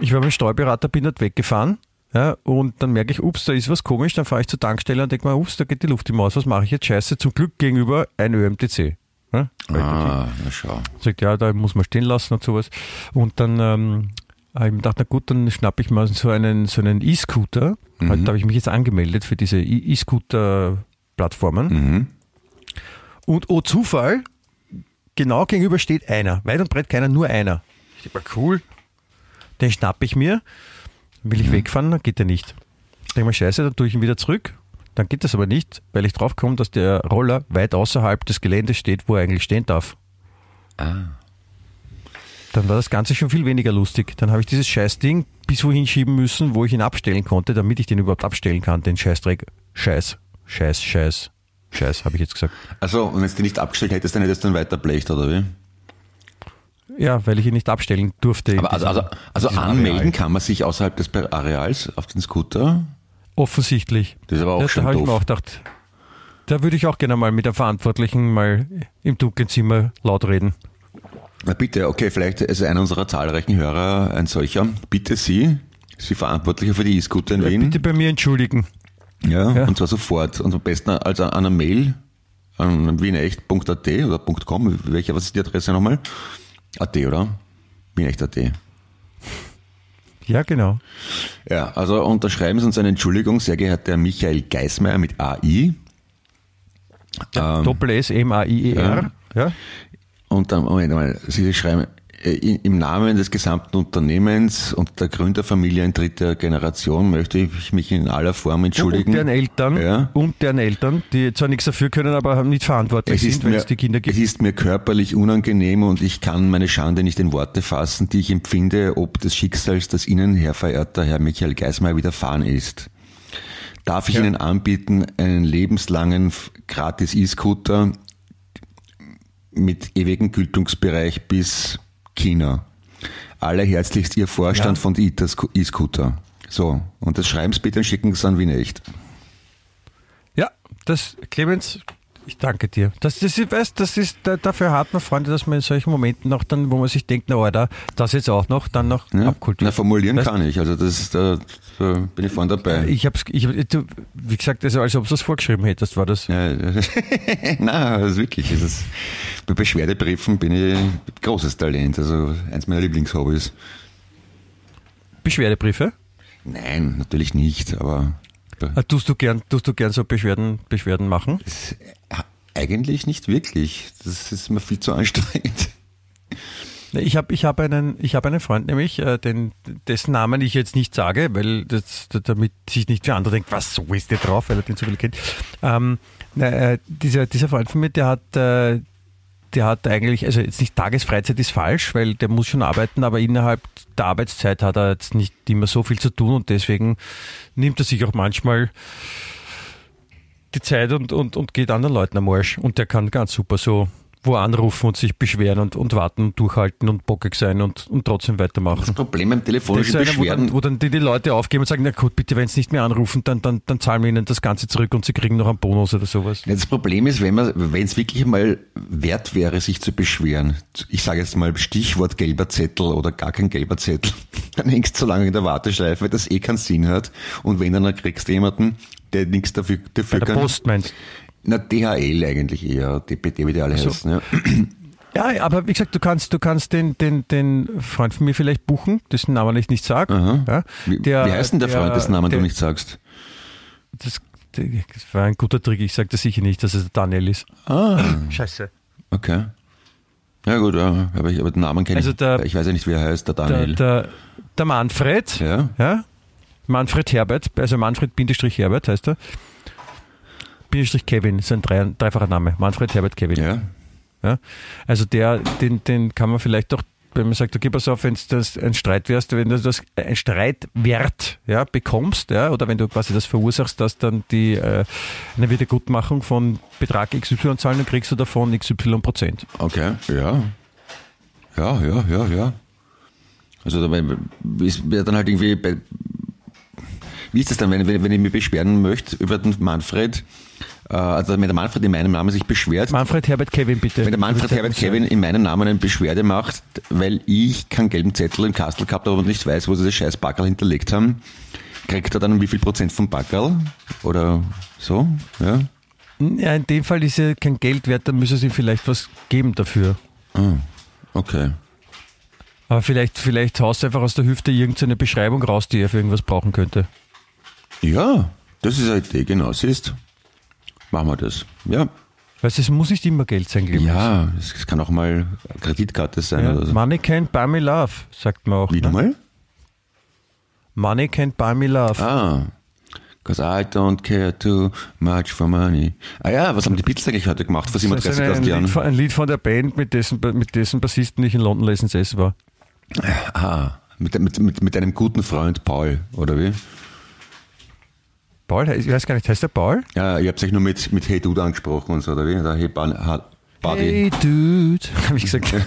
ich war beim Steuerberater, bin dort weggefahren, ja, und dann merke ich, ups, da ist was komisch, dann fahre ich zur Tankstelle und denke mir, ups, da geht die Luft im Maus, was mache ich jetzt? Scheiße, zum Glück gegenüber ein ÖMTC. Ja, Ah, na schau. Sagt, ja, da muss man stehen lassen und sowas. Und dann ähm, habe ich mir gedacht, na gut, dann schnappe ich mal so einen so einen E-Scooter. Mhm. Heute habe ich mich jetzt angemeldet für diese E- E-Scooter-Plattformen. Mhm. Und oh Zufall, genau gegenüber steht einer. Weit und breit keiner, nur einer. Ich denke cool. Den schnappe ich mir. Will ich wegfahren, dann geht der nicht. Denke mal, scheiße, dann tue ich ihn wieder zurück. Dann geht das aber nicht, weil ich draufkomme, dass der Roller weit außerhalb des Geländes steht, wo er eigentlich stehen darf. Ah. Dann war das Ganze schon viel weniger lustig. Dann habe ich dieses Scheißding bis wohin schieben müssen, wo ich ihn abstellen konnte, damit ich den überhaupt abstellen kann, den Scheißdreck. Scheiß, Scheiß, Scheiß, Scheiß, habe ich jetzt gesagt. Also, und wenn du den nicht abgestellt hättest, dann hättest du ihn weiter blecht, oder wie? Ja, weil ich ihn nicht abstellen durfte. Aber also, diesem- also, also anmelden Areal. kann man sich außerhalb des Areals auf den Scooter. Offensichtlich. Das ist aber auch da, schon da habe ich mir doof. auch gedacht, da würde ich auch gerne mal mit der Verantwortlichen mal im dunklen Zimmer laut reden. Na bitte, okay, vielleicht ist einer unserer zahlreichen Hörer ein solcher. Bitte Sie, Sie Verantwortliche für die E-Scooter in Ja, Wien. bitte bei mir entschuldigen. Ja, Ja. und zwar sofort. Und am besten also an einer Mail an wienecht.at oder .com. Welche, was ist die Adresse nochmal? AT, oder? Wienecht.at. Ja, genau. Ja, also unterschreiben Sie uns eine Entschuldigung, sehr geehrter Herr Michael Geismeier mit AI. Ähm, Doppel S M A I E R. Ja. Und dann, Moment mal, Sie schreiben, im Namen des gesamten Unternehmens und der Gründerfamilie in dritter Generation möchte ich mich in aller Form entschuldigen. Und deren Eltern, Ja. und deren Eltern, die zwar nichts dafür können, aber nicht verantwortlich Es sind, wenn es die Kinder es gibt. ist mir körperlich unangenehm und ich kann meine Schande nicht in Worte fassen, die ich empfinde, ob des Schicksals, das Ihnen, Herr verehrter Herr Michael Geismeier, widerfahren ist. Darf ich Ja. Ihnen anbieten, einen lebenslangen gratis E-Scooter mit ewigem Gültungsbereich bis China? Allerherzlichst Ihr Vorstand Ja. von E-Scooter. So, und das schreiben Sie bitte und schicken Sie an Wien echt. Ja, das, Clemens, ich danke dir. Das, das, ist, weißt, das ist, da- dafür hat man Freunde, dass man in solchen Momenten noch dann, wo man sich denkt, na, Alter, das jetzt auch noch, dann noch Ja? abkultiert. Na, formulieren Weißt- kann ich, also das, da, da bin ich vorne dabei. Ich hab's, ich, du, wie gesagt, also als ob du es vorgeschrieben hättest, war das. Ja, na, das ist wirklich. Das ist, bei Beschwerdebriefen bin ich großes Talent, also eins meiner Lieblingshobbys. Beschwerdebriefe? Nein, natürlich nicht, aber Ah, Tust du gern, tust du gern so Beschwerden, Beschwerden machen? das, ja, eigentlich nicht wirklich. Das ist mir viel zu anstrengend. Ich habe ich hab einen, ich hab einen Freund nämlich, äh, den, dessen Namen ich jetzt nicht sage, weil das, damit sich nicht für andere denkt, was, so ist der drauf, weil er den so viel kennt. Ähm, na, äh, dieser, dieser Freund von mir, der hat, äh, der hat eigentlich, also jetzt nicht Tagesfreizeit ist falsch, weil der muss schon arbeiten, aber innerhalb der Arbeitszeit hat er jetzt nicht immer so viel zu tun und deswegen nimmt er sich auch manchmal die Zeit und, und, und geht anderen Leuten am Arsch. Und der kann ganz super so wo anrufen und sich beschweren und, und warten und durchhalten und bockig sein und, und trotzdem weitermachen. Das Problem beim Das ist telefonischen einer, wo Beschwerden, dann, wo dann die, die Leute aufgeben und sagen, na gut, bitte, wenn sie nicht mehr anrufen, dann, dann, dann zahlen wir ihnen das Ganze zurück und sie kriegen noch einen Bonus oder sowas. Ja, das Problem ist, wenn man, wenn es wirklich mal wert wäre, sich zu beschweren, ich sage jetzt mal Stichwort gelber Zettel oder gar kein gelber Zettel, dann hängst du so lange in der Warteschleife, das eh keinen Sinn hat. Und wenn dann, dann kriegst du jemanden, der nichts dafür, Bei dafür der kann. Post meinst Na, DHL eigentlich eher, DPD, wie die alle so. heißen. Ja. Ja, aber wie gesagt, du kannst, du kannst den, den, den Freund von mir vielleicht buchen, dessen Namen ich nicht sage. Ja, Wie, der- wie heißt denn der Freund, dessen Namen der, du nicht sagst? Das, das war ein guter Trick, ich sage das sicher nicht, dass es der Daniel ist. Ah, Scheiße. okay. Ja gut, ja, aber, ich, aber den Namen kenne Also ich. der- ich weiß ja nicht, wie er heißt, der Der, Daniel. der, der Manfred, ja. Ja? Manfred Herbert, also Manfred Bindestrich Herbert heißt er. Kevin ist ein drei, dreifacher Name. Manfred Herbert Kevin. Ja. Ja? Also der, den, den kann man vielleicht doch, wenn man sagt, okay, pass auf, wenn das ein Streit wärst, wenn du das ein Streitwert ja, bekommst, ja, oder wenn du quasi das verursachst, dass dann die äh, eine Wiedergutmachung von Betrag XY zahlen, dann kriegst du davon XY Prozent. Okay, ja. Ja, ja, ja, ja. Also da wäre dann halt irgendwie bei, wie ist das dann, wenn, wenn, wenn ich mich beschweren möchte über den Manfred, also wenn der Manfred in meinem Namen sich beschwert, Manfred Herbert Kevin, bitte. wenn der Manfred Herbert Kevin in meinem Namen eine Beschwerde macht, weil ich keinen gelben Zettel im Kastel gehabt habe und nicht weiß, wo sie das scheiß Backerl hinterlegt haben, kriegt er dann wie viel Prozent vom Backerl? Oder so? Ja. Ja, in dem Fall ist ja kein Geld wert, dann müssen sie ihm vielleicht was geben dafür. Ah, okay. Aber vielleicht, vielleicht haust du einfach aus der Hüfte irgendeine Beschreibung raus, die er für irgendwas brauchen könnte. Ja, das ist eine Idee, genau, siehst. Machen wir das. Ja. Weißt du, es muss nicht immer Geld sein, Clemens. Ja, es kann auch mal Kreditkarte sein Ja, oder so. Money can't buy me love, sagt man auch. Wie ne? nochmal? Money can't buy me love. Ah, Cause I don't care too much for money. Ah ja, was haben die Beatles eigentlich heute gemacht vor Das ist 37.000 ein, Jahren? Lied von, ein Lied von der Band, mit dessen, mit dessen Bassisten ich in London Lessons S war. Ah, mit, mit, mit, mit einem guten Freund Paul, oder wie? Paul, ich weiß gar nicht, heißt der Paul? Ja, ihr habt euch nur mit, mit Hey Dude angesprochen und so, oder wie? Der Hey Buddy. Hey Dude, habe ich gesagt.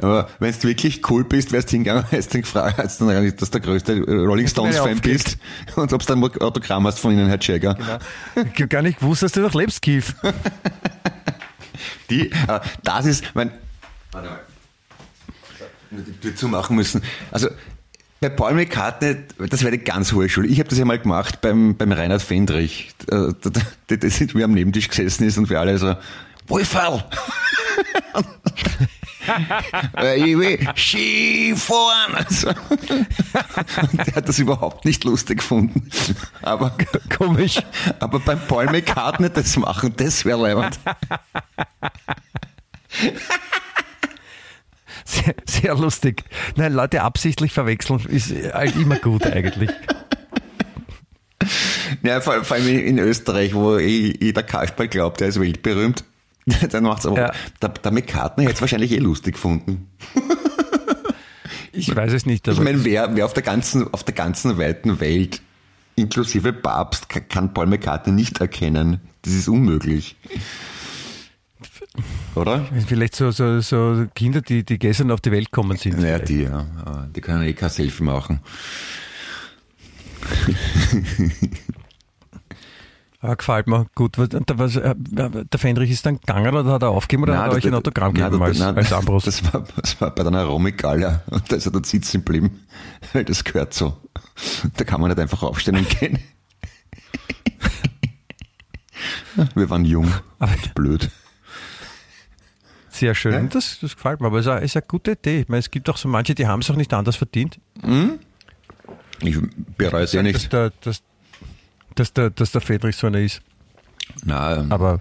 Aber wenn du wirklich cool bist, wärst du hingegangen, hast du gefragt, hast du dann, dass du der größte Rolling Stones-Fan bist und ob du dann Autogramm hast von ihnen, Herr Jagger. Ich hab gar nicht gewusst, dass du noch lebst, Kief. Die, äh, das ist, mein, warte mal, die Tür zumachen müssen. Also, bei Paul McCartney, das wäre die ganz hohe Schule. Ich habe das ja mal gemacht beim, beim Reinhard Fendrich, äh, da- da- das ist, wie er am Nebentisch gesessen ist und wir alle so, Wolferl! Skifahren! Also, der hat das überhaupt nicht lustig gefunden. Aber, Komisch. aber beim Paul McCartney das machen, das wäre leibend. Sehr, lustig. Nein, Leute absichtlich verwechseln ist halt immer gut eigentlich. Ja, vor, vor allem in Österreich, wo jeder Kasperl glaubt, er ist weltberühmt. Dann macht's aber, Ja. der, der McCartney hätte es wahrscheinlich eh lustig gefunden. Ich weiß es nicht, Ich meine, wer, wer auf der ganzen, auf der ganzen weiten Welt, inklusive Papst, kann, kann Paul McCartney nicht erkennen. Das ist unmöglich. Oder? vielleicht so, so, so Kinder, die, die gestern auf die Welt gekommen sind. Naja, die, ja. Die können eh kein Selfie machen. Ah, gefällt mir gut. Was, was, äh, der Fendrich ist dann gegangen oder hat er aufgegeben oder hat er euch ein Autogramm nein, gegeben als, nein, als Ambros? Das war, das war bei der Aromi-Gala und da ist er dort sitzen geblieben, weil das gehört so. Da kann man nicht einfach aufstehen und gehen. Wir waren jung, Aber- blöd. Sehr schön. Ja. Das, das gefällt mir, aber es ist eine, ist eine gute Idee. Ich meine, es gibt auch so manche, die haben es auch nicht anders verdient. Ich bereue es eh Dass nicht. der, dass, dass, der, dass der Fendrich so einer ist. Nein, Aber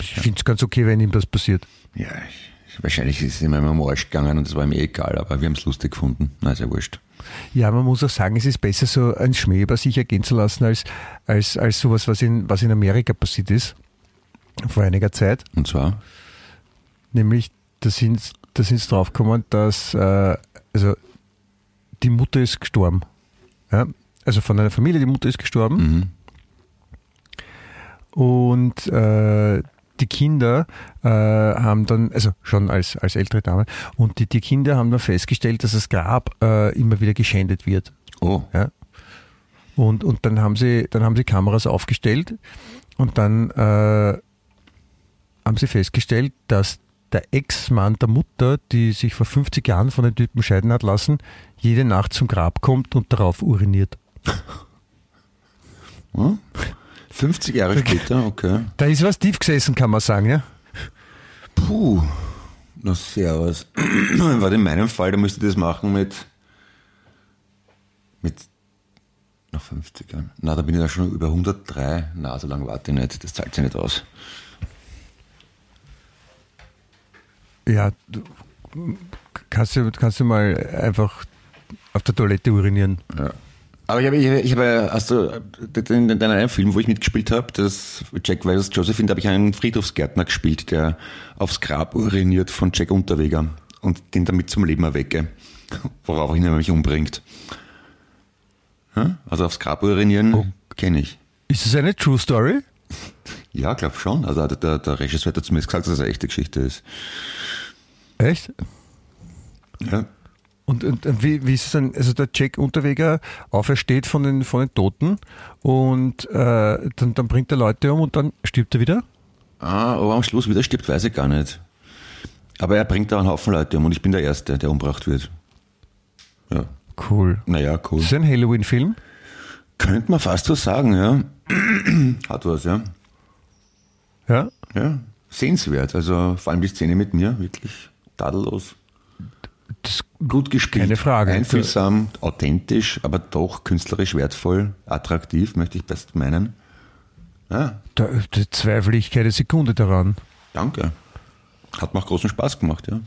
ich finde es ganz okay, wenn ihm das passiert. ja, ich, wahrscheinlich ist es ihm immer am Arsch gegangen und das war ihm eh egal, aber wir haben es lustig gefunden. Na, ist ja wurscht. Ja, man muss auch sagen, es ist besser, so ein Schmäh über sich ergehen zu lassen, als, als, als sowas, was in, was in Amerika passiert ist. Vor einiger Zeit. Und zwar, Nämlich, da sind da sind's draufgekommen, dass äh, also die Mutter ist gestorben. Ja? Also von einer Familie, die Mutter ist gestorben. mhm. Und äh, die Kinder äh, haben dann, also schon als, als ältere Dame, und die, die Kinder haben dann festgestellt, dass das Grab äh, immer wieder geschändet wird. oh, Ja. Und, und dann haben sie, dann haben sie Kameras aufgestellt und dann äh, haben sie festgestellt, dass der Ex-Mann der Mutter, die sich vor 50 Jahren von den Typen scheiden hat lassen, jede Nacht zum Grab kommt und darauf uriniert. hm? 50 Jahre später, okay. Da ist was tief gesessen, kann man sagen, ja? Puh, na servus. War in meinem Fall, da müsste ich das machen mit, mit nach 50 Jahren. Na, da bin ich da schon über 103. Na, so lange warte ich nicht. Das zahlt sich nicht aus. Ja, du, kannst, du, kannst du mal einfach auf der Toilette urinieren. Ja. Aber ich habe, ich habe, habe hast du, in, in deinem Film, wo ich mitgespielt habe, das Jack vs. Josephine, da habe ich einen Friedhofsgärtner gespielt, der aufs Grab uriniert von Jack Unterweger und den damit zum Leben erwecke, worauf ihn nämlich umbringt. Also aufs Grab urinieren Oh. kenne ich. Ist es eine True Story? Ja, glaube schon. Also der, der Regisseur hat zumindest gesagt, dass es eine echte Geschichte ist. Echt? Ja. Und, und, und wie, wie ist es dann, also der Jack Unterweger aufersteht von den, von den Toten und äh, dann, dann bringt er Leute um und dann stirbt er wieder? Ah, aber am Schluss wieder stirbt, weiß ich gar nicht. Aber er bringt da einen Haufen Leute um und ich bin der Erste, der umgebracht wird. Ja. Cool. Naja, cool. Ist das ein Halloween-Film? Könnte man fast so sagen, ja. Hat was, ja. Ja? Ja, sehenswert. Also vor allem die Szene mit mir, wirklich tadellos. Das, Gut gespielt. Keine Frage. Einfühlsam, authentisch, aber doch künstlerisch wertvoll, attraktiv, möchte ich best meinen. Ja, da, da zweifle ich keine Sekunde daran. danke. Hat mir auch großen Spaß gemacht, ja.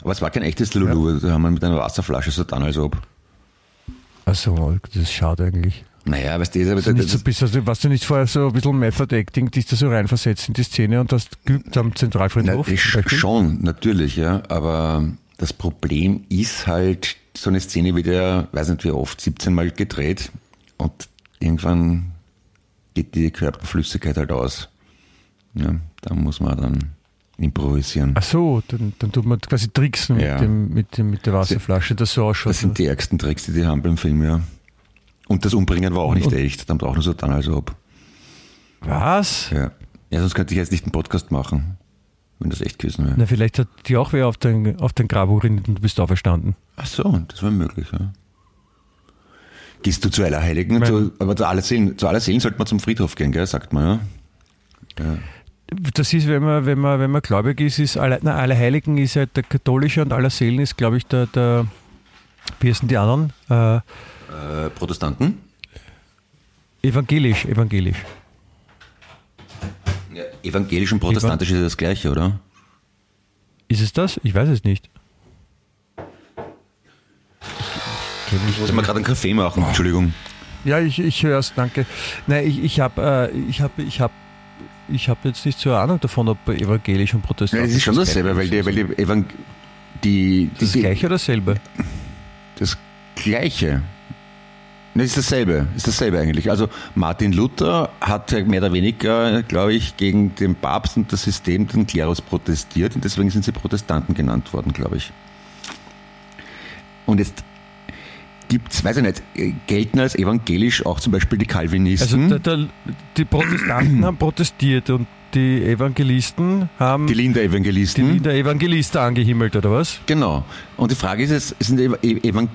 Aber es war kein echtes Lulu, da haben wir mit einer Wasserflasche so dann, als ob. Ach Also, das ist schade eigentlich. Naja, weißt du, das, nicht so, das, bist, also, warst du nicht vorher so ein bisschen Method Acting, dich da so reinversetzt in die Szene und hast geübt am na, Zentralfriedhof? Beispiel? schon, natürlich, ja. Aber das Problem ist halt, so eine Szene wird ja, weiß nicht wie oft, 17 Mal gedreht und irgendwann geht die Körperflüssigkeit halt aus. Ja, da muss man dann improvisieren. Ach so, dann, dann tut man quasi tricksen Ja. mit, dem, mit, dem, mit der Wasserflasche, das so ausschaut. Das sind die ärgsten Tricks, die die haben beim Film, ja. Und das Umbringen war auch nicht Und- echt. Dann brauchen sie so dann also ob. Was? Ja. ja, sonst könnte ich jetzt nicht einen Podcast machen, wenn das echt gewesen wäre. Na, vielleicht hat die auch wer auf den, auf den Grab urinet und du bist auferstanden. Ach so, das wäre möglich, ja. Gehst du zu Allerheiligen? Zu, aber zu Allerseelen, zu Allerseelen sollte man zum Friedhof gehen, gell, sagt man, ja. Das ist, wenn man, wenn man, wenn man gläubig ist, ist alle, na, Allerheiligen ist halt der katholische und Allerseelen ist, glaube ich, der, der, wie heißen die anderen? Äh, Äh, Protestanten? evangelisch, evangelisch. Ja. Evangelisch und protestantisch ist ja das gleiche, oder? Ist es das? Ich weiß es nicht. Ich Ich muss mal gerade einen Kaffee machen, Entschuldigung. Ja, ich, ich höre es, danke. Nein, ich, ich habe äh, ich hab, ich hab, ich hab jetzt nicht so eine Ahnung davon, ob evangelisch und protestantisch. das ist schon dasselbe, weil die, weil die, Evang die, ist die, das gleiche oder dasselbe? Das Gleiche. Ne, ist dasselbe, ist dasselbe eigentlich. Also Martin Luther hat mehr oder weniger, glaube ich, gegen den Papst und das System, den Klerus protestiert und deswegen sind sie Protestanten genannt worden, glaube ich. Und jetzt gibt's, weiß ich nicht, gelten als evangelisch auch zum Beispiel die Also Calvinisten, der, der, die Protestanten haben protestiert und die Evangelisten haben die die, Linder Evangelisten. Lieder Evangelisten angehimmelt, oder was? Genau. Und die Frage ist jetzt, sind Eva- Evang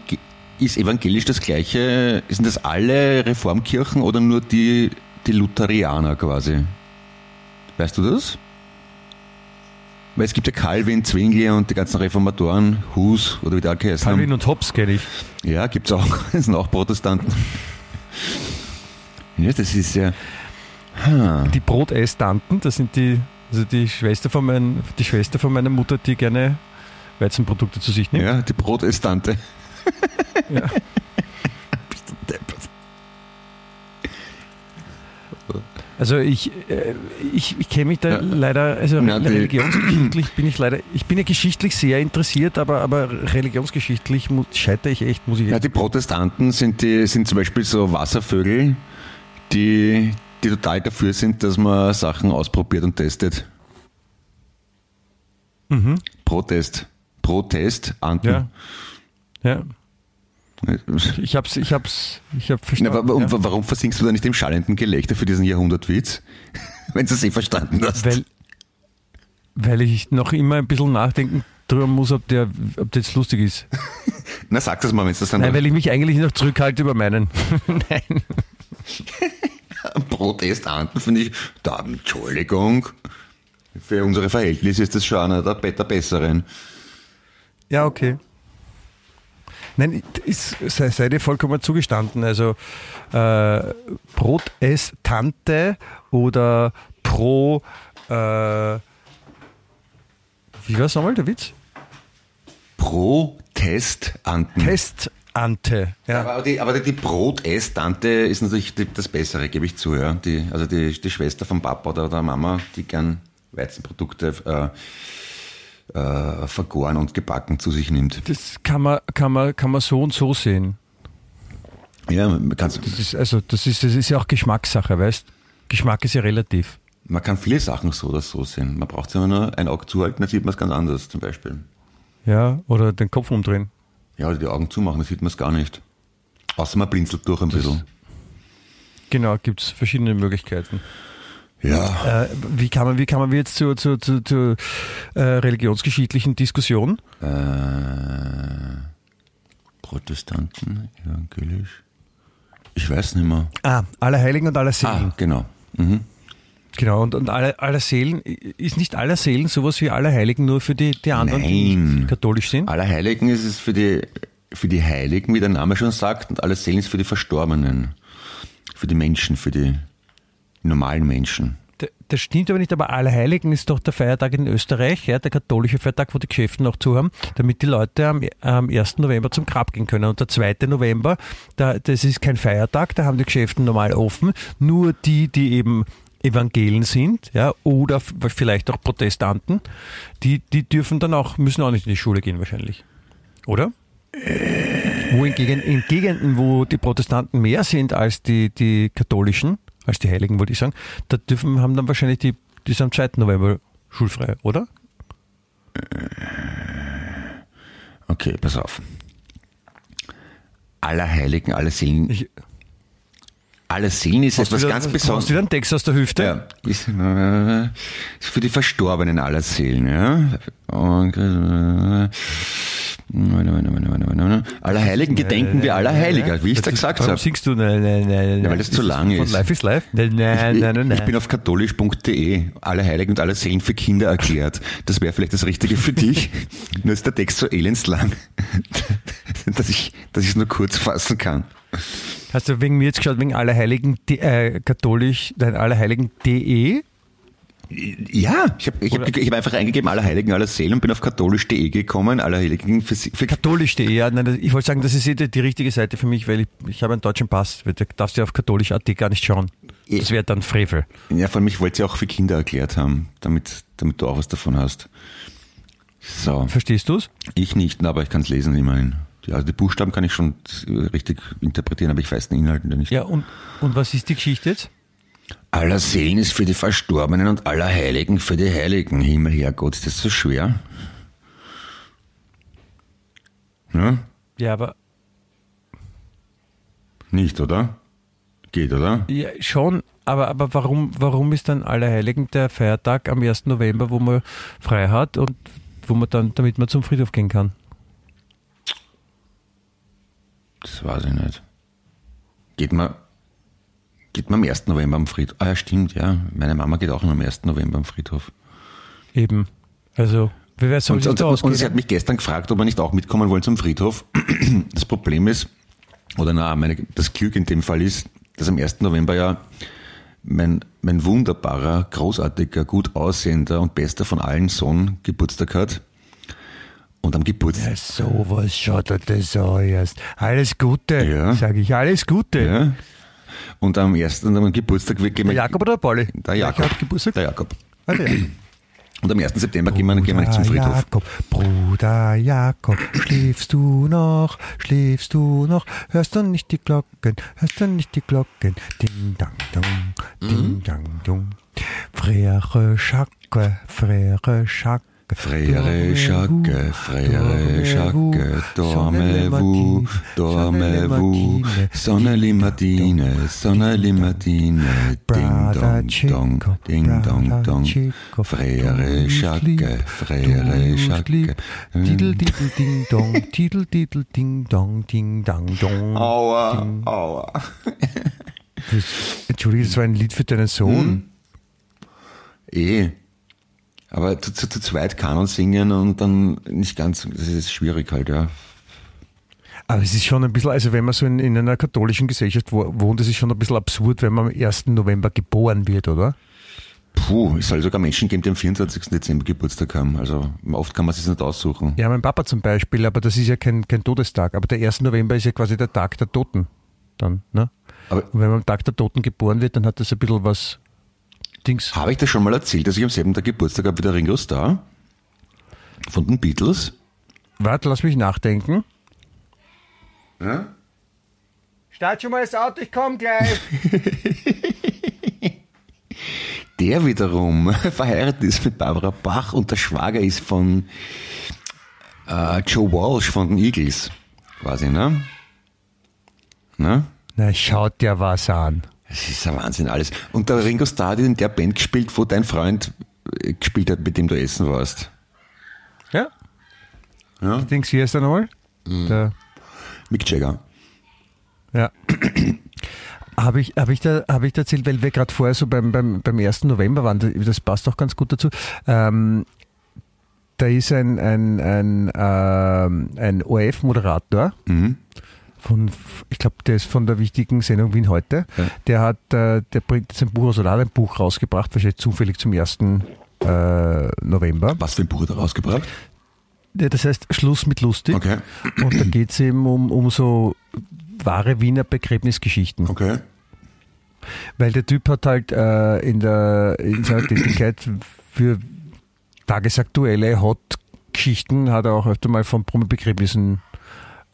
ist evangelisch das gleiche, sind das alle Reformkirchen oder nur die, die Lutherianer quasi? Weißt du das? Weil es gibt ja Calvin, Zwingli und die ganzen Reformatoren, Hus oder wie der geheißen Calvin haben. und Hobbes kenne ich. Ja, gibt's auch. Das sind auch Protestanten. Ja, das ist ja. Ha. Die Brotestanten, das sind die, also die Schwester von mein, die Schwester von meiner Mutter, die gerne Weizenprodukte zu sich nimmt. Ja, die Protestante. Ja. Bist du deppert. Also ich, äh, ich, ich kenne mich da Ja. leider, also die- religionsgeschichtlich bin ich leider, ich bin ja geschichtlich sehr interessiert, aber, aber religionsgeschichtlich scheitere ich echt, muss ich Ja, die Protestanten sind, die, sind zum Beispiel so Wasservögel, die, die total dafür sind, dass man Sachen ausprobiert und testet. Mhm. Protest. Protest, Anten. Ja. Ja, ich hab's, ich hab's, ich hab Na, verstanden. wa- ja. Warum versinkst du da nicht im schallenden Gelächter für diesen Jahrhundertwitz? Wenn du es eh verstanden hast. Weil, weil ich noch immer ein bisschen nachdenken drüber muss, ob der, ob jetzt lustig ist. Na, sag das mal, wenn es das dann Nein, weil ich mich eigentlich noch zurückhalte über meinen. Nein. Protest, finde ich, da, Entschuldigung. Für unsere Verhältnisse ist das schon einer der besseren. Ja, okay. Nein, ist, sei, sei dir vollkommen zugestanden. Also äh, Protestante oder pro äh, wie war es nochmal, der Witz? Protestanten. Testante. Ja. Aber die, aber die Brotesstante ist natürlich die, das Bessere, gebe ich zu. Ja. Die, also die, die Schwester vom Papa oder der Mama, die gern Weizenprodukte äh, äh, vergoren und gebacken zu sich nimmt. Das kann man, kann, man, kann man so und so sehen. Ja, man kann, Das ist, also, das ist, das ist ja auch Geschmackssache, weißt Geschmack ist ja relativ. man kann viele Sachen so oder so sehen. Man braucht immer nur ein Auge zuhalten, dann sieht man es ganz anders zum Beispiel. Ja, oder den Kopf umdrehen. Ja, oder die Augen zumachen, dann sieht man es gar nicht. Außer man blinzelt durch ein bisschen. Genau, gibt es verschiedene Möglichkeiten. Ja. Äh, wie kann man, wie kann man jetzt zur, zur, zur, zur äh, religionsgeschichtlichen Diskussion? Äh, Protestanten, evangelisch. Ich weiß nicht mehr. Ah, aller Heiligen und aller Ah, Seelen. genau. Mhm. Genau, und, und aller, aller Seelen, ist nicht aller Seelen sowas wie aller Heiligen nur für die, die anderen, die Nein. nicht katholisch sind? Allerheiligen ist es für die, für die Heiligen, wie der Name schon sagt, und alle Seelen ist für die Verstorbenen. Für die Menschen, für die normalen Menschen. Das stimmt aber nicht, aber Allerheiligen ist doch der Feiertag in Österreich, ja, der katholische Feiertag, wo die Geschäfte noch zu haben, damit die Leute am, am 1. November zum Grab gehen können. Und der 2. November, da, das ist kein Feiertag, da haben die Geschäfte normal offen. Nur die, die eben Evangelen sind, ja, oder vielleicht auch Protestanten, die, die dürfen dann auch, müssen auch nicht in die Schule gehen wahrscheinlich. Oder? Wohingegen in Gegenden, wo die Protestanten mehr sind als die, die katholischen, als die Heiligen, wollte ich sagen, da dürfen, haben dann wahrscheinlich die, die sind am 2. November schulfrei, oder? Okay, pass auf. Aller Heiligen, alle Seelen. Ich- alle Seelen ist etwas wieder, ganz Hast du Besonderes. wieder einen Text aus der Hüfte? Ja, ist, äh, ist für die Verstorbenen aller Seelen, ja. Und, äh, aller Heiligen gedenken wir aller Heiliger, wie ich da gesagt Warum habe. singst du? Nein, nein, nein, Ja, weil das zu lang ist. Life is Life? Nein, nein, nein, nein. Ich bin auf katholisch.de, alle Heiligen und alle Seelen für Kinder erklärt. Das wäre vielleicht das Richtige für dich. Nur ist der Text so elendslang, dass ich, dass ich es nur kurz fassen kann. Hast du wegen mir jetzt geschaut, wegen Allerheiligen, äh, katholisch, nein, Allerheiligen.de? Ja, ich habe ich hab, ich hab einfach eingegeben, alle Heiligen, alle Seelen und bin auf katholisch.de gekommen, alle Heiligen für, für Katholisch.de, ja, nein, ich wollte sagen, das ist die, die richtige Seite für mich, weil ich, ich habe einen deutschen Pass. Da darfst du auf katholisch.at gar nicht schauen. Das wäre dann Frevel. Ja, vor allem, ich wollte sie auch für Kinder erklärt haben, damit, damit du auch was davon hast. So, Verstehst du's? ich nicht, aber ich kann es lesen immerhin. Also die Buchstaben kann ich schon äh, richtig interpretieren, aber ich weiß den Inhalt nicht. Ja, und, und was ist die Geschichte jetzt? Aller Seelen ist für die Verstorbenen und aller Heiligen für die Heiligen. Himmel, Herrgott, ist das so schwer? Ja? Ja, aber Nicht, oder? Geht, oder? ja, schon, aber, aber warum, warum ist dann Allerheiligen der Feiertag am 1. November, wo man frei hat und wo man dann, damit man zum Friedhof gehen kann? Das weiß ich nicht. Geht man, geht man am 1. November am Friedhof? Ah ja, stimmt, ja. Meine Mama geht auch am 1. November am Friedhof. Eben. Also, soll Und, sich und, und, und sie hat mich gestern gefragt, ob wir nicht auch mitkommen wollen zum Friedhof. Das Problem ist, oder na, meine, das Glück in dem Fall ist, dass am 1. November ja mein, mein wunderbarer, großartiger, gut aussehender und bester von allen Sohn Geburtstag hat. Und am Geburtstag, Ja, sowas schaut er das erst. Alles Gute, Ja. sage ich, alles Gute. ja, und am ersten am Geburtstag wir gehen Der Jakob oder der Pauli? der Jakob, hat Geburtstag? der Jakob. Ah, der. Und am 1. September gehen wir, gehen wir nicht zum Bruder Friedhof. Jakob, Bruder Jakob, schläfst du noch, schläfst du noch, hörst du nicht die Glocken, hörst du nicht die Glocken, ding dang dong, ding Mhm. dang dong. Frère Jacques, Frère Jacques, Frère Jacques, Frère Jacques, dormez-vous, dormez-vous, Sonneli Martine, Sonneli Martine, Ding Dong Dong, Ding Dong Dong, Frère sleep, Frère sleep. Tidel, tidel, ding dong, tidel, tidel, ding dong, ding dang dong. Aua, aua. Entschuldige, das war ein Lied für deinen Sohn. Eh. Aber zu, zu, zu zweit Kanon singen und dann nicht ganz, das ist schwierig halt, ja. Aber es ist schon ein bisschen, also wenn man so in, in einer katholischen Gesellschaft wo- wohnt, das ist schon ein bisschen absurd, wenn man am 1. November geboren wird, oder? Puh, es soll sogar Menschen geben, die am 24. Dezember Geburtstag haben. Also oft kann man sich nicht aussuchen. Ja, mein Papa zum Beispiel, aber das ist ja kein, kein Todestag. Aber der 1. November ist ja quasi der Tag der Toten. Dann, ne? Aber Und wenn man am Tag der Toten geboren wird, dann hat das ein bisschen was Dings. habe ich das schon mal erzählt, dass ich am selben Tag Geburtstag habe wie der Ringo Starr? Von den Beatles? Warte, lass mich nachdenken. Ja? Start schon mal das Auto, ich komm gleich. Der wiederum verheiratet ist mit Barbara Bach und der Schwager ist von äh, Joe Walsh von den Eagles. Quasi, ne? Ne? Na, schaut dir was an. Das ist ein Wahnsinn alles. Und der Ringo Starr hat in der Band gespielt, wo dein Freund äh, gespielt hat, mit dem du essen warst. Ja? Ja? Dings, wie heißt der nochmal? Der, Mick Jagger. ja. Habe ich, hab ich, da, hab ich da erzählt, weil wir gerade vorher so beim, beim, beim 1. November waren, das- das passt auch ganz gut dazu. Ähm, da ist ein, ein, ein, ähm, ein ORF-Moderator, Mhm. Von, ich glaube, der ist von der wichtigen Sendung Wien heute. Ja. Der hat, äh, der bringt jetzt ein Buch, also hat ein Buch rausgebracht, wahrscheinlich zufällig zum 1. Äh, November. Was für ein Buch hat er rausgebracht? Das heißt Schluss mit lustig. Okay. Und da geht es eben um, um so wahre Wiener Begräbnisgeschichten. Okay. Weil der Typ hat halt äh, in, der, in seiner Tätigkeit für tagesaktuelle Hot-Geschichten hat er auch öfter mal von Promi-Begräbnissen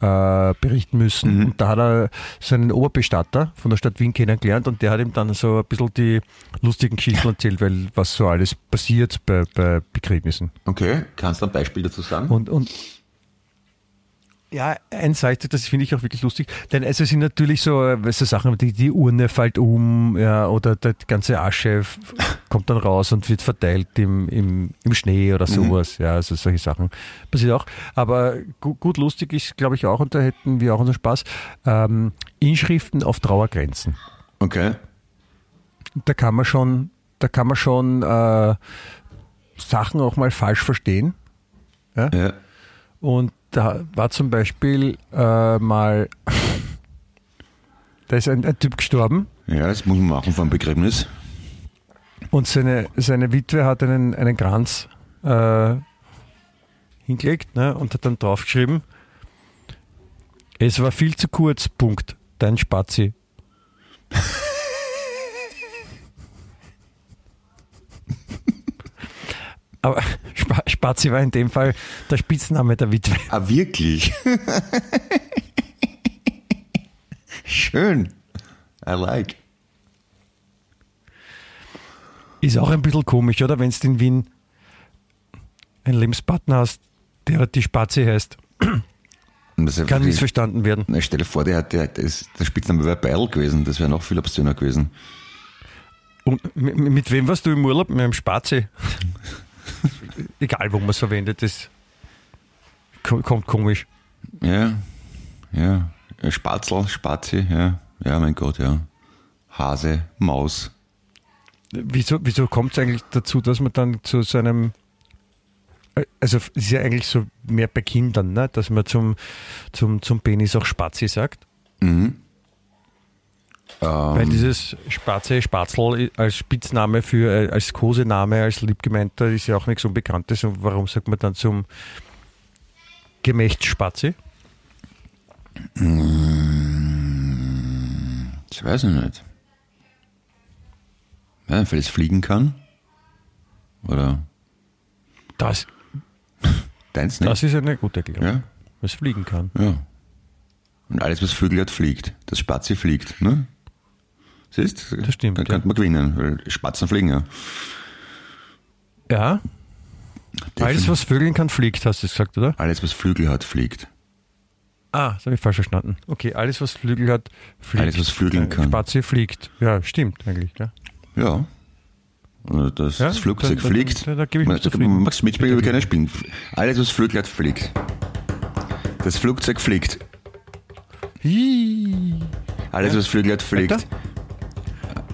äh, berichten müssen. Mhm. Und da hat er seinen Oberbestatter von der Stadt Wien kennengelernt und der hat ihm dann so ein bisschen die lustigen Geschichten erzählt, weil was so alles passiert bei, bei Begräbnissen. Okay. Kannst du ein Beispiel dazu sagen? Und, und ja, ein Seite, das finde ich auch wirklich lustig, denn also es sind natürlich so, äh, so Sachen, die, die Urne fällt um, ja, oder die ganze Asche kommt dann raus und wird verteilt im, im, im Schnee oder sowas, ja, also solche Sachen passiert auch. Aber gut, gut lustig ist, glaube ich, auch, und da hätten wir auch unseren Spaß, ähm, Inschriften auf Trauergrenzen. Okay. Da kann man schon, da kann man schon äh, Sachen auch mal falsch verstehen. Ja. Und da war zum Beispiel äh, mal, da ist ein, ein Typ gestorben Ja, das muss man machen vor einem Begräbnis. und seine, seine Witwe hat einen, einen Kranz äh, hingelegt ne, und hat dann draufgeschrieben, es war viel zu kurz, Punkt, dein Spazi. Aber Spa Spazi war in dem Fall der Spitzname der Witwe. Ah, wirklich? Schön. I like. Ist auch ein bisschen komisch, oder? Wenn du in Wien einen Lebenspartner hast, der die Spazi heißt. Kann missverstanden werden. Na, stell dir vor, der, hat- der, der, ist, der Spitzname wäre Beil gewesen. Das wäre noch viel obszöner gewesen. Und mit, mit wem warst du im Urlaub? Mit einem Spazi. Egal, wo man es verwendet, das ko- kommt komisch. Ja, ja. Spatzel, Spazi, ja. Ja, mein Gott, ja. Hase, Maus. Wieso, wieso kommt es eigentlich dazu, dass man dann zu seinem also es ist ja eigentlich so mehr bei Kindern, ne? dass man zum, zum, zum Penis auch Spazi sagt. Mhm. Weil Ähm, dieses Spaze, Spatzel als Spitzname für, äh, als Kosename, als liebgemeinter ist ja auch nichts Unbekanntes. Und warum sagt man dann zum Gemächt Spazi? das weiß ich nicht. Ja, weil es fliegen kann. Oder Das, deins nicht? das ist eine gute Erklärung. ja, Was fliegen kann. ja. Und alles, was Vögel hat, fliegt. Das Spazi fliegt, ne? Siehst Das stimmt, Dann ja. könnte man gewinnen, weil Spatzen fliegen ja. Ja, alles was Vögeln kann, fliegt, hast du gesagt, oder? Alles, was Flügel hat, fliegt. Ah, das habe ich falsch verstanden. Okay, alles was Flügel hat, fliegt. Alles, was flügeln Ein kann. Spazi fliegt. Ja, stimmt eigentlich. Ja. Ja. Das, Ja, das Flugzeug da- da- fliegt. da- da gebe ich mich zufrieden. Max Mitspieler, wir können spielen. Alles, was Flügel hat, fliegt. Das Flugzeug fliegt. Hi. Alles, was Flügel hat, fliegt.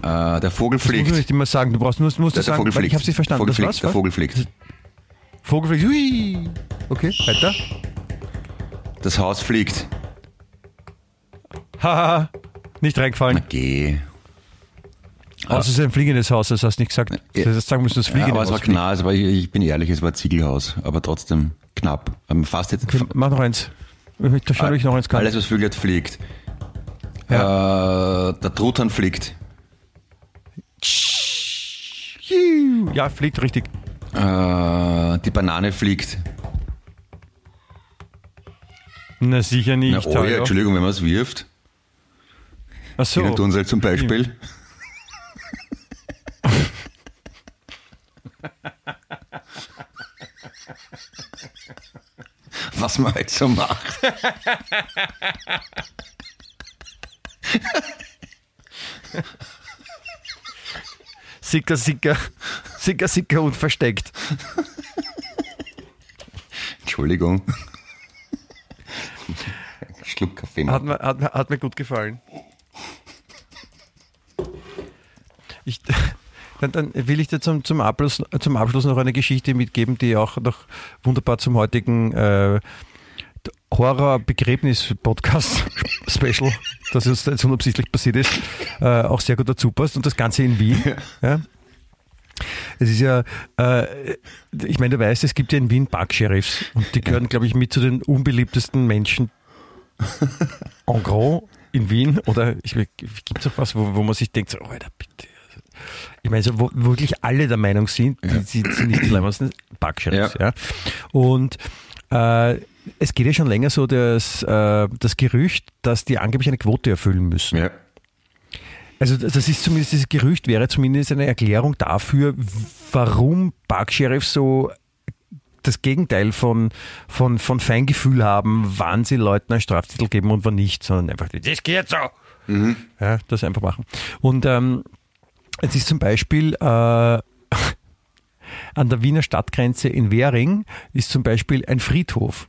Äh, der Vogel Das musst du fliegt. nicht immer sagen. Du brauchst nur, musst Der, der sagen, Vogel fliegt. ich habe sie verstanden. Vogel das fliegt. Der was? Vogel fliegt. Vogel fliegt. Hui. Okay, weiter. Das Haus fliegt. Haha, nicht reingefallen. Geh. Außer es ist ein fliegendes Haus, das hast du nicht gesagt. Ja. Das heißt, sagen du das Ja, fliegende aber es war Haus fliegt. knapp, aber ich, ich bin ehrlich, es war ein Ziegelhaus. Aber trotzdem knapp. Aber fast jetzt. Okay, mach noch eins. Ich schauen, ob ich noch eins kann. Alles, was hat, fliegt. Äh, der Truthahn fliegt. Ja, fliegt richtig. Äh, die Banane fliegt. Na sicher nicht. Na, oh ja. Entschuldigung, wenn man es wirft. Ach so. Tina Tunzel zum Beispiel. Was man halt so macht. Sicker, sicker. Sicker, sicker und versteckt. Entschuldigung. Schluck Kaffee Hat mir, hat, hat mir gut gefallen. Ich, dann, dann will ich dir zum, zum, Abschluss, zum Abschluss noch eine Geschichte mitgeben, die auch noch wunderbar zum heutigen äh, Horror-Begräbnis-Podcast-Special, das uns jetzt unabsichtlich passiert ist, äh, auch sehr gut dazu passt. Und das Ganze in Wien. Ja. Es ist ja, äh, ich meine, du weißt, es gibt ja in Wien Parksheriffs und die gehören, glaube ich, mit zu den unbeliebtesten Menschen en gros in Wien. Oder gibt es auch was, wo, wo man sich denkt, so, Alter, bitte. Ich meine, so, wo wirklich alle der Meinung sind, die, die sind nicht die Leimendsten Parksheriffs. Ja. ja. Und äh, es geht ja schon länger so das, äh, das Gerücht, dass die angeblich eine Quote erfüllen müssen. Ja. Also das ist zumindest, dieses Gerücht wäre zumindest eine Erklärung dafür, warum Parksheriffs so das Gegenteil von, von, von Feingefühl haben, wann sie Leuten einen Straftitel geben und wann nicht, sondern einfach, das geht so. Mhm. Ja, das einfach machen. Und ähm, es ist zum Beispiel äh, an der Wiener Stadtgrenze in Währing ist zum Beispiel ein Friedhof.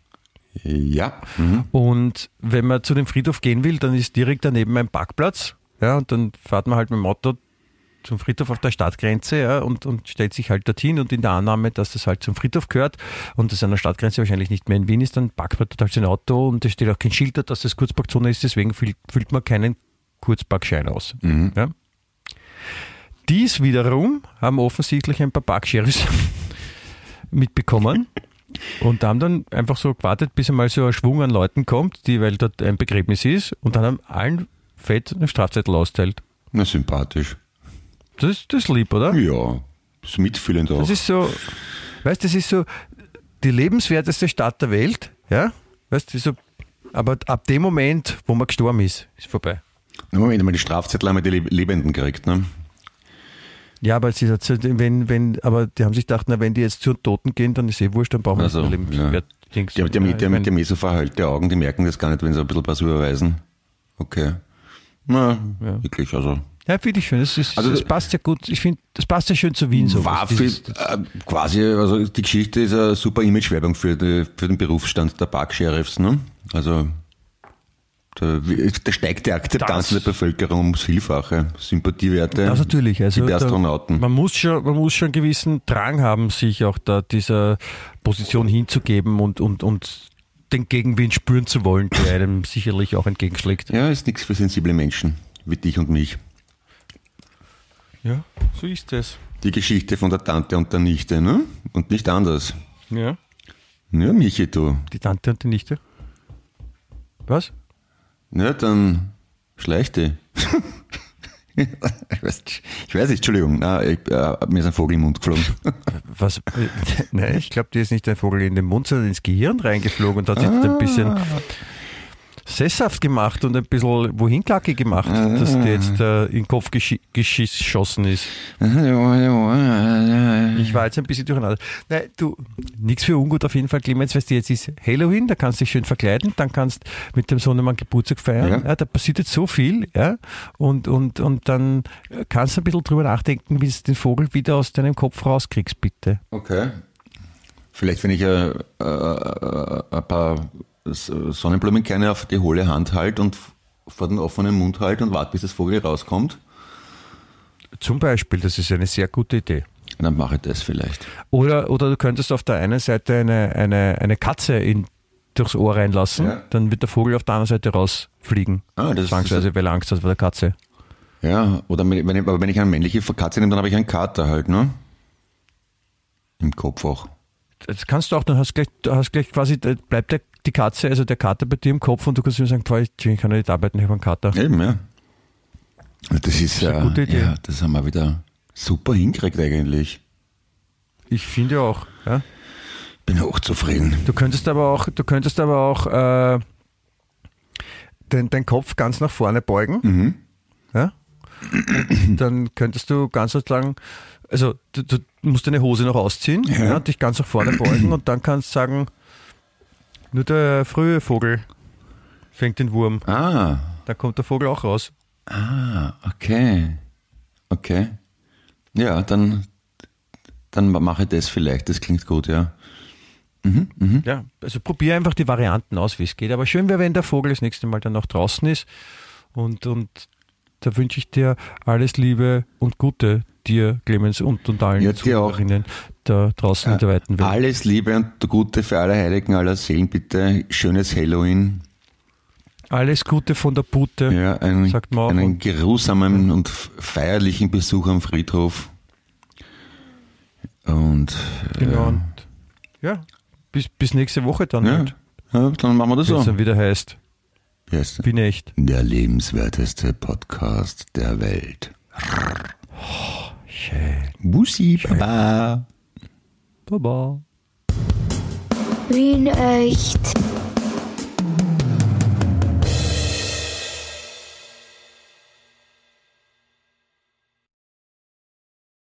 Ja. Mhm. Und wenn man zu dem Friedhof gehen will, dann ist direkt daneben ein Parkplatz ja, und dann fährt man halt mit dem Auto zum Friedhof auf der Stadtgrenze ja, und, und stellt sich halt dorthin und in der Annahme, dass das halt zum Friedhof gehört und das an der Stadtgrenze wahrscheinlich nicht mehr in Wien ist, dann parkt man dort halt sein Auto und es steht auch kein Schild, dass das Kurzparkzone ist, deswegen füllt, füllt man keinen Kurzparkschein aus. Mhm. Ja. Dies wiederum haben offensichtlich ein paar Parksheriffs mitbekommen und haben dann einfach so gewartet, bis einmal so ein Schwung an Leuten kommt, die, weil dort ein Begräbnis ist und dann haben allen fett eine Strafzettel austeilt. Na, sympathisch. Das, ist, das ist lieb, oder? Ja, so mitfühlend auch. Das ist so, weißt du, das ist so die lebenswerteste Stadt der Welt, ja? Weißt du, so, aber ab dem Moment, wo man gestorben ist, ist vorbei. Na, Moment mal, die Strafzettel haben wir die Lebenden gekriegt, ne? Ja, aber sie hat, wenn, wenn, aber die haben sich gedacht, na, wenn die jetzt zu Toten gehen, dann ist eh wurscht, dann brauchen wir also, nicht mehr ja. Dings. Die, die, die, die, die haben eh so verheilte Augen, die merken das gar nicht, wenn sie ein bisschen was überweisen. Okay. Na, ja. wirklich, also. Ja, finde ich schön. Das, ist, also, das passt ja gut. Ich finde, das passt ja schön zu Wien. So war für, äh, quasi, also die Geschichte ist eine super Imagewerbung für, die, für den Berufsstand der Parksheriffs. Ne? Also da, da, steigt die Akzeptanz das, der Bevölkerung ums Vielfache. Sympathiewerte. Das natürlich. Also die Astronauten. Da, man muss schon, man muss schon einen gewissen Drang haben, sich auch da dieser Position hinzugeben und, und, und den Gegenwind spüren zu wollen, der einem sicherlich auch entgegenschlägt. Ja, ist nichts für sensible Menschen wie dich und mich. Ja, so ist es. Die Geschichte von der Tante und der Nichte, ne? Und nicht anders. Ja. Ja, Michi, du. Die Tante und die Nichte? Was? Ja, dann schleich die. ich, weiß, ich weiß nicht, Entschuldigung, na, ich, äh, mir ist ein Vogel im Mund geflogen. Was? Nein, ich glaube, dir ist nicht ein Vogel in den Mund, sondern ins Gehirn reingeflogen und hat sich ah. ein bisschen sesshaft gemacht und ein bisschen wohin Kacke gemacht, ah. dass der jetzt äh, in den Kopf gesch geschossen ist. Ich war jetzt ein bisschen durcheinander. Nein, du, nichts für ungut auf jeden Fall, Clemens, weißt du, jetzt ist Halloween, da kannst du dich schön verkleiden, dann kannst mit dem Sohnemann Geburtstag feiern, ja. ja. da passiert jetzt so viel, ja, und, und, und dann kannst du ein bisschen drüber nachdenken, wie du den Vogel wieder aus deinem Kopf rauskriegst, bitte. Okay. Vielleicht, wenn ich äh, äh, äh ein paar Sonnenblumenkerne auf die hohle Hand halt und vor den offenen Mund halt und warte, bis das Vogel rauskommt. Zum Beispiel, das ist eine sehr gute Idee. Dann mache ich das vielleicht. Oder, oder du könntest auf der einen Seite eine, eine, eine Katze in, durchs Ohr reinlassen, ja. dann wird der Vogel auf der anderen Seite rausfliegen. Ah, das Zwangsweise, ist, weil er Angst hat vor der Katze. Ja, oder wenn ich, aber wenn ich eine männliche Katze nehme, dann habe ich einen Kater halt, ne? Im Kopf auch. Das kannst du auch, dann hast gleich, hast gleich quasi, bleibt der die Katze, also der Kater bei dir im Kopf und du kannst mir sagen, ich kann nicht arbeiten, ich habe einen Kater. Eben, ja. Das ist, ja, eine gute Idee. ja, das haben wir wieder super hingekriegt eigentlich. Ich finde auch, ja. Bin auch zufrieden. Du könntest aber auch, du könntest aber auch äh, den, deinen Kopf ganz nach vorne beugen. Mhm. Ja? dann könntest du ganz sozusagen, also du, du musst deine Hose noch ausziehen, ja. ja. dich ganz nach vorne beugen und dann kannst du sagen, nur der frühe Vogel fängt den Wurm. Ah. Da kommt der Vogel auch raus. Ah, okay. Okay. Ja, dann, dann mache ich das vielleicht. Das klingt gut, ja. Mhm, mh. Ja, also probiere einfach die Varianten aus, wie es geht. Aber schön wäre, wenn der Vogel das nächste Mal dann auch draußen ist und, und da wünsche ich dir alles Liebe und Gute, dir, Clemens, und, und allen Ja. Zuhörerinnen da draußen in der weiten Welt. Alles Liebe und Gute für alle Heiligen aller Seelen, bitte. Schönes Halloween. Alles Gute von der Pute. Ja, einen, Sagt man auch. einen geruhsamen und feierlichen Besuch am Friedhof. Und Genau. Und ja, bis, bis nächste Woche dann ja, halt. ja, dann machen wir das Wenn es so. dann wieder heißt, Der? bin echt. Der lebenswerteste Podcast der Welt. Schön. Bussi, Baba. Baba. Wien echt.